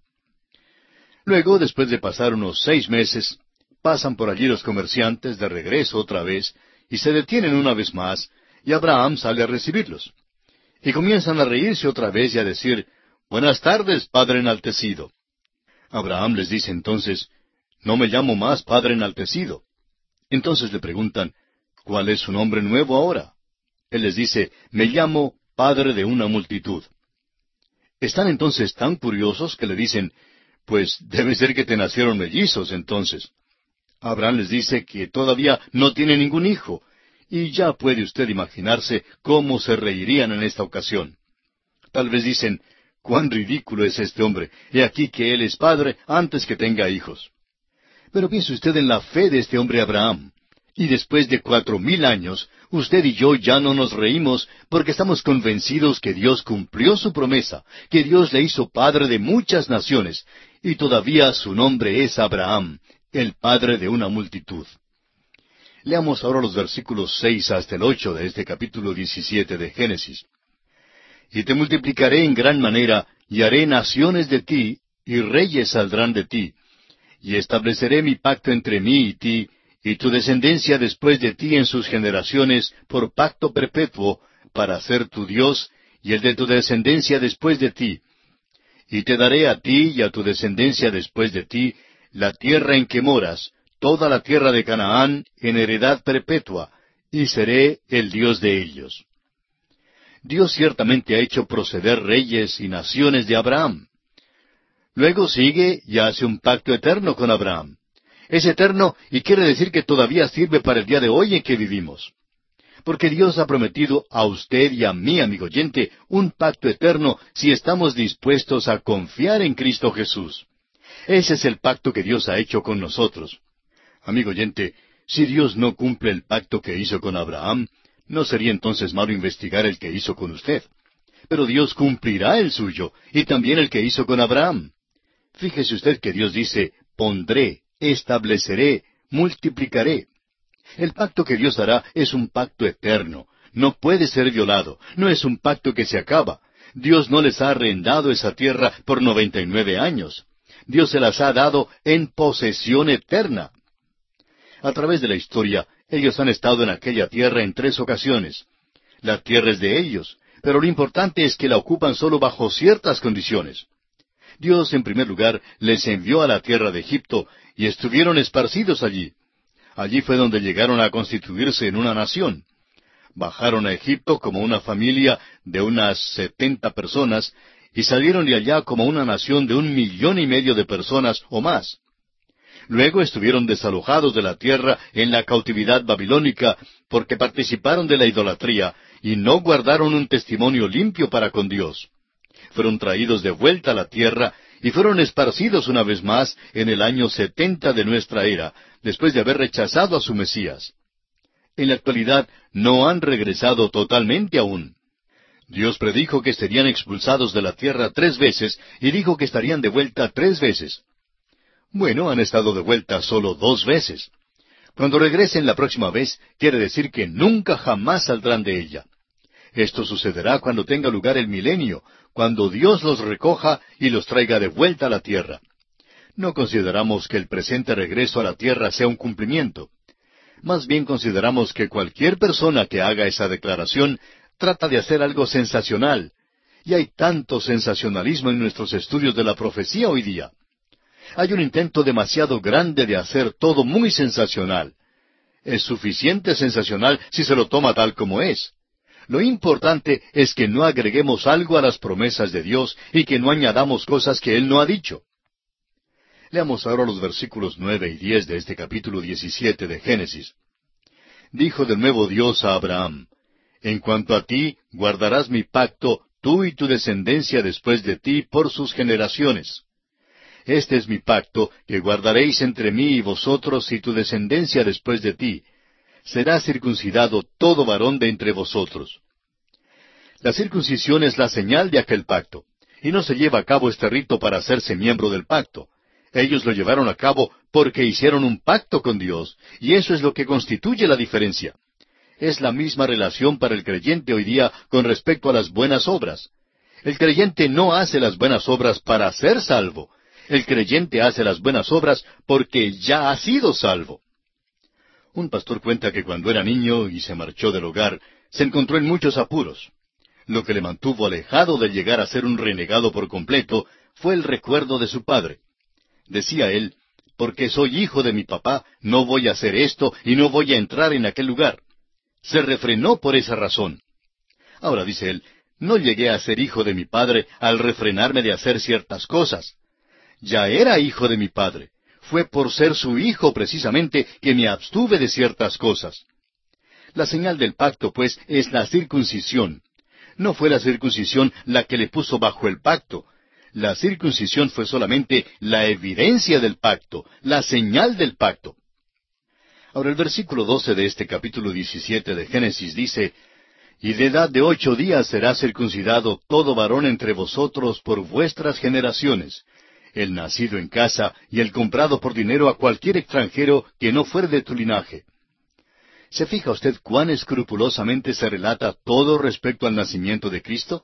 [SPEAKER 1] Luego, después de pasar unos seis meses, pasan por allí los comerciantes de regreso otra vez, y se detienen una vez más, y Abraham sale a recibirlos. Y comienzan a reírse otra vez y a decir, Buenas tardes, Padre enaltecido. Abraham les dice entonces, No me llamo más Padre enaltecido. Entonces le preguntan, ¿Cuál es su nombre nuevo ahora? Él les dice, Me llamo Padre de una multitud. Están entonces tan curiosos que le dicen, Pues debe ser que te nacieron mellizos entonces. Abraham les dice que todavía no tiene ningún hijo, y ya puede usted imaginarse cómo se reirían en esta ocasión. Tal vez dicen, cuán ridículo es este hombre, he aquí que él es padre antes que tenga hijos. Pero piense usted en la fe de este hombre Abraham. Y después de cuatro mil años, usted y yo ya no nos reímos porque estamos convencidos que Dios cumplió su promesa, que Dios le hizo padre de muchas naciones, y todavía su nombre es Abraham, el padre de una multitud. Leamos ahora los versículos seis hasta el ocho de este capítulo diecisiete de Génesis. Y te multiplicaré en gran manera, y haré naciones de ti, y reyes saldrán de ti, y estableceré mi pacto entre mí y ti, y tu descendencia después de ti en sus generaciones, por pacto perpetuo, para ser tu Dios, y el de tu descendencia después de ti. Y te daré a ti y a tu descendencia después de ti la tierra en que moras, toda la tierra de Canaán, en heredad perpetua, y seré el Dios de ellos. Dios ciertamente ha hecho proceder reyes y naciones de Abraham. Luego sigue y hace un pacto eterno con Abraham. Es eterno y quiere decir que todavía sirve para el día de hoy en que vivimos. Porque Dios ha prometido a usted y a mí, amigo oyente, un pacto eterno si estamos dispuestos a confiar en Cristo Jesús. Ese es el pacto que Dios ha hecho con nosotros. Amigo oyente, si Dios no cumple el pacto que hizo con Abraham, no sería entonces malo investigar el que hizo con usted. Pero Dios cumplirá el suyo y también el que hizo con Abraham. Fíjese usted que Dios dice, pondré, estableceré, multiplicaré. El pacto que Dios hará es un pacto eterno. No puede ser violado. No es un pacto que se acaba. Dios no les ha arrendado esa tierra por noventa y nueve años. Dios se las ha dado en posesión eterna. A través de la historia, ellos han estado en aquella tierra en tres ocasiones. La tierra es de ellos, pero lo importante es que la ocupan solo bajo ciertas condiciones. Dios, en primer lugar, les envió a la tierra de Egipto y estuvieron esparcidos allí. Allí fue donde llegaron a constituirse en una nación. Bajaron a Egipto como una familia de unas setenta personas y salieron de allá como una nación de un millón y medio de personas o más. Luego estuvieron desalojados de la tierra en la cautividad babilónica porque participaron de la idolatría y no guardaron un testimonio limpio para con Dios. Fueron traídos de vuelta a la tierra y fueron esparcidos una vez más en el año setenta de nuestra era, después de haber rechazado a su Mesías. En la actualidad no han regresado totalmente aún. Dios predijo que serían expulsados de la tierra tres veces y dijo que estarían de vuelta tres veces. Bueno, han estado de vuelta solo dos veces. Cuando regresen la próxima vez, quiere decir que nunca jamás saldrán de ella. Esto sucederá cuando tenga lugar el milenio, cuando Dios los recoja y los traiga de vuelta a la tierra. No consideramos que el presente regreso a la tierra sea un cumplimiento. Más bien consideramos que cualquier persona que haga esa declaración trata de hacer algo sensacional. Y hay tanto sensacionalismo en nuestros estudios de la profecía hoy día. Hay un intento demasiado grande de hacer todo muy sensacional. Es suficiente sensacional si se lo toma tal como es. Lo importante es que no agreguemos algo a las promesas de Dios y que no añadamos cosas que Él no ha dicho. Leamos ahora los versículos nueve y diez de este capítulo diecisiete de Génesis. Dijo de nuevo Dios a Abraham, En cuanto a ti, guardarás mi pacto, tú y tu descendencia después de ti por sus generaciones. Este es mi pacto que guardaréis entre mí y vosotros y tu descendencia después de ti, será circuncidado todo varón de entre vosotros. La circuncisión es la señal de aquel pacto, y no se lleva a cabo este rito para hacerse miembro del pacto. Ellos lo llevaron a cabo porque hicieron un pacto con Dios, y eso es lo que constituye la diferencia. Es la misma relación para el creyente hoy día con respecto a las buenas obras. El creyente no hace las buenas obras para ser salvo. El creyente hace las buenas obras porque ya ha sido salvo. Un pastor cuenta que cuando era niño y se marchó del hogar, se encontró en muchos apuros. Lo que le mantuvo alejado de llegar a ser un renegado por completo fue el recuerdo de su padre. Decía él, porque soy hijo de mi papá, no voy a hacer esto y no voy a entrar en aquel lugar. Se refrenó por esa razón. Ahora dice él, no llegué a ser hijo de mi padre al refrenarme de hacer ciertas cosas. Ya era hijo de mi padre fue por ser su hijo precisamente que me abstuve de ciertas cosas. La señal del pacto, pues, es la circuncisión. No fue la circuncisión la que le puso bajo el pacto. La circuncisión fue solamente la evidencia del pacto, la señal del pacto. Ahora el versículo 12 de este capítulo 17 de Génesis dice, Y de edad de ocho días será circuncidado todo varón entre vosotros por vuestras generaciones, el nacido en casa y el comprado por dinero a cualquier extranjero que no fuere de tu linaje. ¿Se fija usted cuán escrupulosamente se relata todo respecto al nacimiento de Cristo?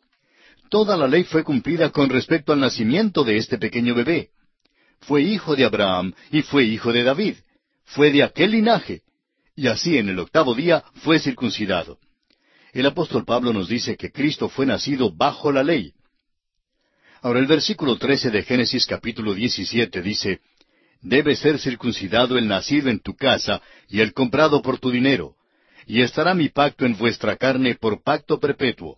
[SPEAKER 1] Toda la ley fue cumplida con respecto al nacimiento de este pequeño bebé. Fue hijo de Abraham y fue hijo de David. Fue de aquel linaje. Y así en el octavo día fue circuncidado. El apóstol Pablo nos dice que Cristo fue nacido bajo la ley. Ahora el versículo trece de Génesis capítulo diecisiete dice, Debe ser circuncidado el nacido en tu casa y el comprado por tu dinero, y estará mi pacto en vuestra carne por pacto perpetuo.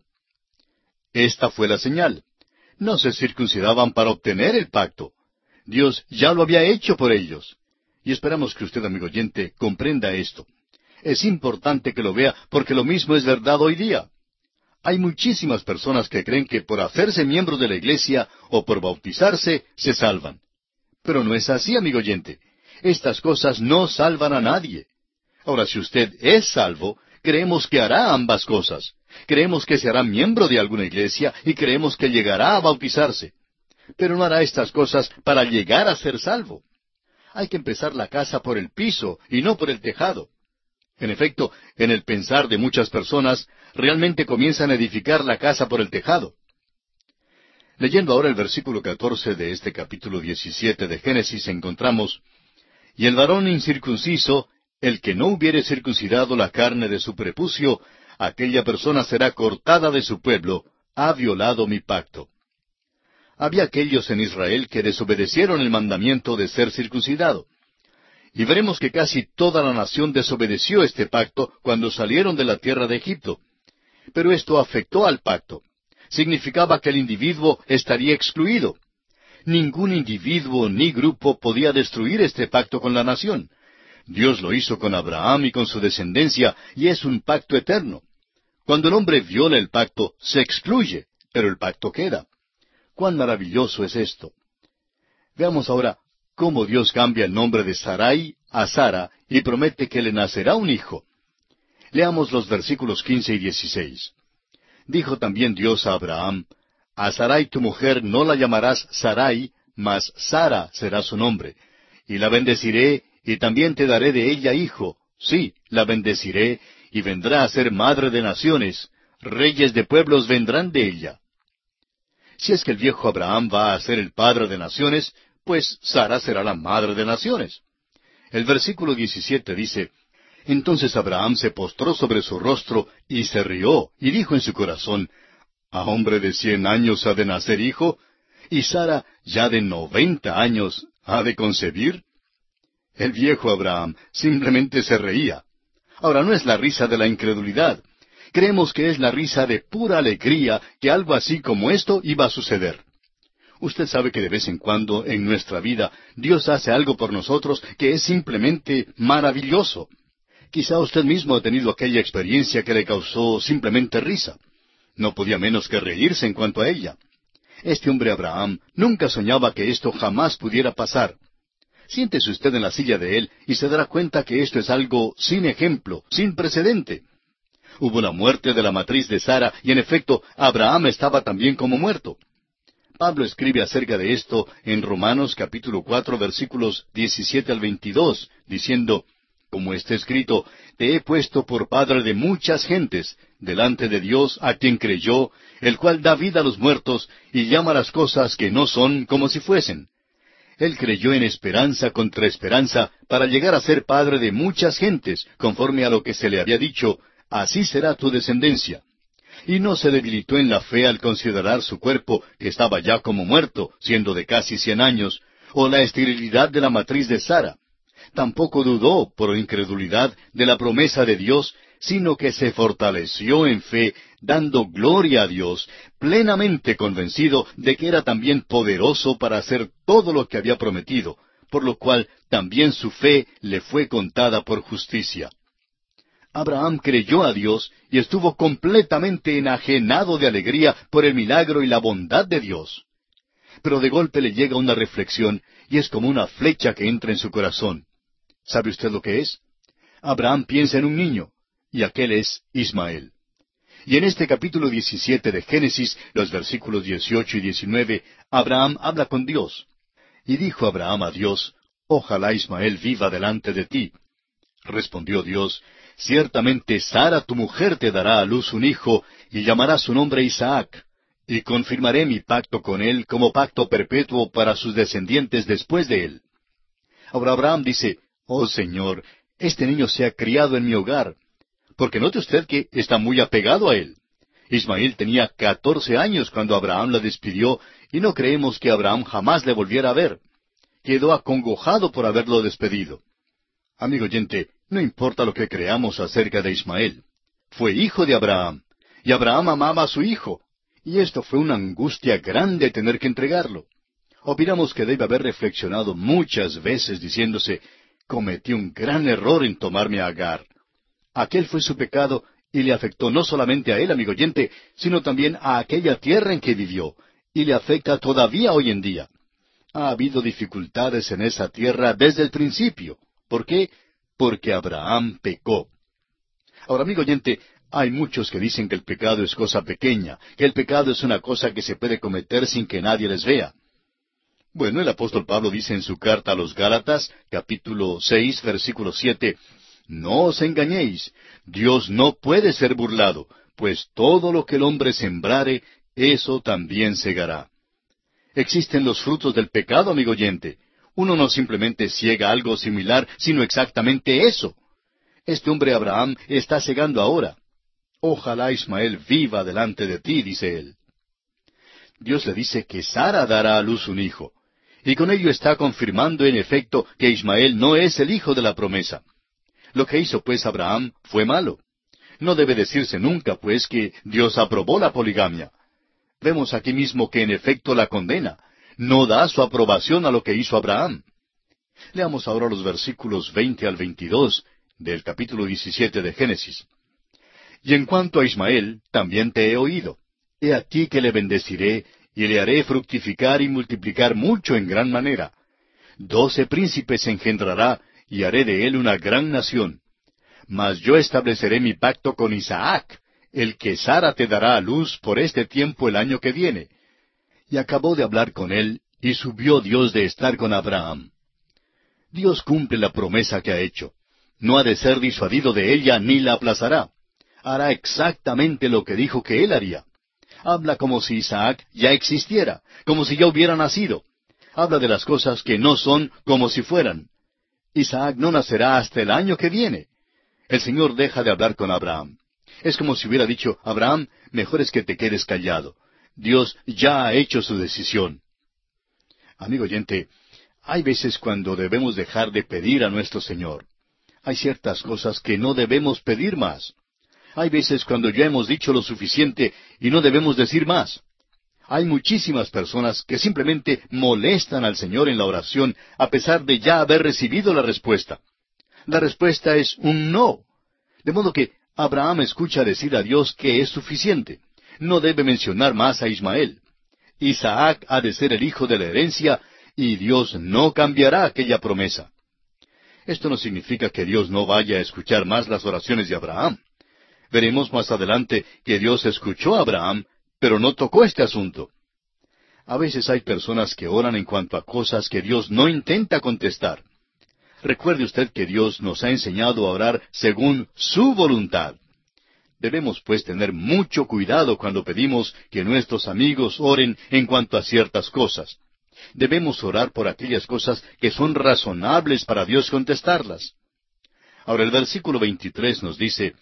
[SPEAKER 1] Esta fue la señal. No se circuncidaban para obtener el pacto. Dios ya lo había hecho por ellos. Y esperamos que usted, amigo oyente, comprenda esto. Es importante que lo vea porque lo mismo es verdad hoy día. Hay muchísimas personas que creen que por hacerse miembros de la iglesia o por bautizarse se salvan. Pero no es así, amigo oyente. Estas cosas no salvan a nadie. Ahora, si usted es salvo, creemos que hará ambas cosas. Creemos que se hará miembro de alguna iglesia y creemos que llegará a bautizarse. Pero no hará estas cosas para llegar a ser salvo. Hay que empezar la casa por el piso y no por el tejado. En efecto, en el pensar de muchas personas, realmente comienzan a edificar la casa por el tejado. Leyendo ahora el versículo catorce de este capítulo diecisiete de Génesis encontramos Y el varón incircunciso, el que no hubiere circuncidado la carne de su prepucio, aquella persona será cortada de su pueblo, ha violado mi pacto. Había aquellos en Israel que desobedecieron el mandamiento de ser circuncidado. Y veremos que casi toda la nación desobedeció este pacto cuando salieron de la tierra de Egipto. Pero esto afectó al pacto. Significaba que el individuo estaría excluido. Ningún individuo ni grupo podía destruir este pacto con la nación. Dios lo hizo con Abraham y con su descendencia, y es un pacto eterno. Cuando el hombre viola el pacto, se excluye, pero el pacto queda. Cuán maravilloso es esto. Veamos ahora cómo Dios cambia el nombre de Sarai a Sara y promete que le nacerá un hijo. Leamos los versículos quince y dieciséis. Dijo también Dios a Abraham, A Sarai tu mujer no la llamarás Sarai, mas Sara será su nombre, y la bendeciré, y también te daré de ella hijo, sí, la bendeciré, y vendrá a ser madre de naciones, reyes de pueblos vendrán de ella. Si es que el viejo Abraham va a ser el padre de naciones, pues Sara será la madre de naciones. El versículo 17 dice, Entonces Abraham se postró sobre su rostro y se rió, y dijo en su corazón, ¿A hombre de cien años ha de nacer hijo? ¿Y Sara, ya de noventa años, ha de concebir? El viejo Abraham simplemente se reía. Ahora no es la risa de la incredulidad. Creemos que es la risa de pura alegría que algo así como esto iba a suceder. Usted sabe que de vez en cuando en nuestra vida Dios hace algo por nosotros que es simplemente maravilloso. Quizá usted mismo ha tenido aquella experiencia que le causó simplemente risa. No podía menos que reírse en cuanto a ella. Este hombre Abraham nunca soñaba que esto jamás pudiera pasar. Siéntese usted en la silla de él y se dará cuenta que esto es algo sin ejemplo, sin precedente. Hubo la muerte de la matriz de Sara y en efecto Abraham estaba también como muerto. Pablo escribe acerca de esto en Romanos capítulo cuatro versículos diecisiete al veintidós, diciendo como está escrito, te he puesto por padre de muchas gentes, delante de Dios a quien creyó, el cual da vida a los muertos y llama las cosas que no son como si fuesen. Él creyó en esperanza contra esperanza para llegar a ser padre de muchas gentes, conforme a lo que se le había dicho, así será tu descendencia. Y no se debilitó en la fe al considerar su cuerpo, que estaba ya como muerto, siendo de casi cien años, o la esterilidad de la matriz de Sara tampoco dudó por incredulidad de la promesa de Dios, sino que se fortaleció en fe, dando gloria a Dios, plenamente convencido de que era también poderoso para hacer todo lo que había prometido, por lo cual también su fe le fue contada por justicia. Abraham creyó a Dios y estuvo completamente enajenado de alegría por el milagro y la bondad de Dios. Pero de golpe le llega una reflexión y es como una flecha que entra en su corazón. ¿Sabe usted lo que es? Abraham piensa en un niño, y aquel es Ismael. Y en este capítulo 17 de Génesis, los versículos 18 y 19, Abraham habla con Dios. Y dijo Abraham a Dios, Ojalá Ismael viva delante de ti. Respondió Dios, Ciertamente Sara tu mujer te dará a luz un hijo, y llamará su nombre Isaac, y confirmaré mi pacto con él como pacto perpetuo para sus descendientes después de él. Ahora Abraham dice, Oh Señor, este niño se ha criado en mi hogar. Porque note usted que está muy apegado a él. Ismael tenía catorce años cuando Abraham la despidió y no creemos que Abraham jamás le volviera a ver. Quedó acongojado por haberlo despedido. Amigo oyente, no importa lo que creamos acerca de Ismael. Fue hijo de Abraham. Y Abraham amaba a su hijo. Y esto fue una angustia grande tener que entregarlo. Opinamos que debe haber reflexionado muchas veces diciéndose, cometí un gran error en tomarme a Agar. Aquel fue su pecado y le afectó no solamente a él, amigo oyente, sino también a aquella tierra en que vivió, y le afecta todavía hoy en día. Ha habido dificultades en esa tierra desde el principio. ¿Por qué? Porque Abraham pecó. Ahora, amigo oyente, hay muchos que dicen que el pecado es cosa pequeña, que el pecado es una cosa que se puede cometer sin que nadie les vea. Bueno, el apóstol Pablo dice en su carta a los Gálatas, capítulo seis, versículo siete, No os engañéis, Dios no puede ser burlado, pues todo lo que el hombre sembrare, eso también segará. Existen los frutos del pecado, amigo oyente. Uno no simplemente ciega algo similar, sino exactamente eso. Este hombre Abraham está cegando ahora. Ojalá Ismael viva delante de ti, dice él. Dios le dice que Sara dará a luz un hijo y con ello está confirmando en efecto que Ismael no es el hijo de la promesa. Lo que hizo pues Abraham fue malo. No debe decirse nunca pues que Dios aprobó la poligamia. Vemos aquí mismo que en efecto la condena. No da su aprobación a lo que hizo Abraham. Leamos ahora los versículos veinte al veintidós del capítulo diecisiete de Génesis. Y en cuanto a Ismael, también te he oído. He aquí que le bendeciré y le haré fructificar y multiplicar mucho en gran manera. Doce príncipes engendrará, y haré de él una gran nación. Mas yo estableceré mi pacto con Isaac, el que Sara te dará a luz por este tiempo el año que viene. Y acabó de hablar con él, y subió Dios de estar con Abraham. Dios cumple la promesa que ha hecho. No ha de ser disuadido de ella ni la aplazará. Hará exactamente lo que dijo que él haría. Habla como si Isaac ya existiera, como si ya hubiera nacido. Habla de las cosas que no son como si fueran. Isaac no nacerá hasta el año que viene. el Señor deja de hablar con Abraham. Es como si hubiera dicho, Abraham, mejor es que te quedes callado. Dios ya ha hecho su decisión. Amigo oyente, hay veces cuando debemos dejar de pedir a nuestro Señor. Hay ciertas cosas que no debemos pedir más. Hay veces cuando ya hemos dicho lo suficiente y no debemos decir más. Hay muchísimas personas que simplemente molestan al Señor en la oración a pesar de ya haber recibido la respuesta. La respuesta es un no. De modo que Abraham escucha decir a Dios que es suficiente. No debe mencionar más a Ismael. Isaac ha de ser el hijo de la herencia y Dios no cambiará aquella promesa. Esto no significa que Dios no vaya a escuchar más las oraciones de Abraham. Veremos más adelante que Dios escuchó a Abraham, pero no tocó este asunto. A veces hay personas que oran en cuanto a cosas que Dios no intenta contestar. Recuerde usted que Dios nos ha enseñado a orar según su voluntad. Debemos pues tener mucho cuidado cuando pedimos que nuestros amigos oren en cuanto a ciertas cosas. Debemos orar por aquellas cosas que son razonables para Dios contestarlas. Ahora el versículo 23 nos dice,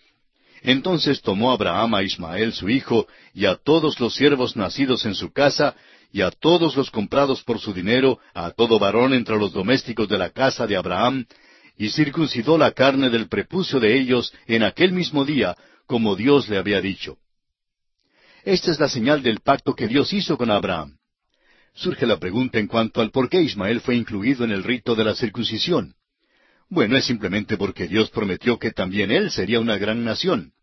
[SPEAKER 1] Entonces tomó Abraham a Ismael su hijo y a todos los siervos nacidos en su casa y a todos los comprados por su dinero, a todo varón entre los domésticos de la casa de Abraham, y circuncidó la carne del prepucio de ellos en aquel mismo día, como Dios le había dicho. Esta es la señal del pacto que Dios hizo con Abraham. Surge la pregunta en cuanto al por qué Ismael fue incluido en el rito de la circuncisión. Bueno, es simplemente porque Dios prometió que también él sería una gran nación.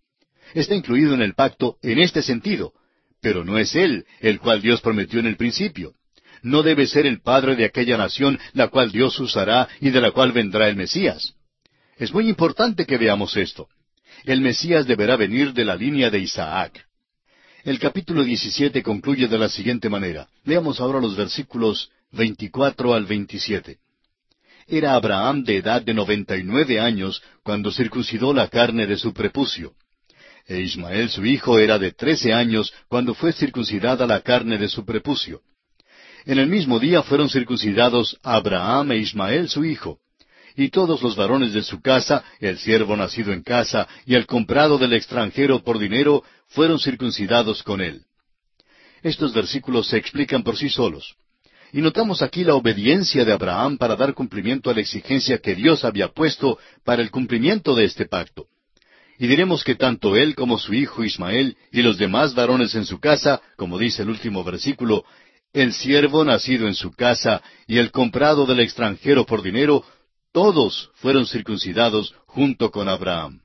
[SPEAKER 1] Está incluido en el pacto en este sentido, pero no es él el cual Dios prometió en el principio. No debe ser el padre de aquella nación la cual Dios usará y de la cual vendrá el Mesías. Es muy importante que veamos esto. El Mesías deberá venir de la línea de Isaac. El capítulo 17 concluye de la siguiente manera. Leamos ahora los versículos 24 al 27. Era Abraham de edad de noventa y nueve años cuando circuncidó la carne de su prepucio e Ismael su hijo era de trece años cuando fue circuncidada la carne de su prepucio. En el mismo día fueron circuncidados Abraham e Ismael su hijo, y todos los varones de su casa, el siervo nacido en casa y el comprado del extranjero por dinero, fueron circuncidados con él. Estos versículos se explican por sí solos. Y notamos aquí la obediencia de Abraham para dar cumplimiento a la exigencia que Dios había puesto para el cumplimiento de este pacto. Y diremos que tanto él como su hijo Ismael y los demás varones en su casa, como dice el último versículo, el siervo nacido en su casa y el comprado del extranjero por dinero, todos fueron circuncidados junto con Abraham.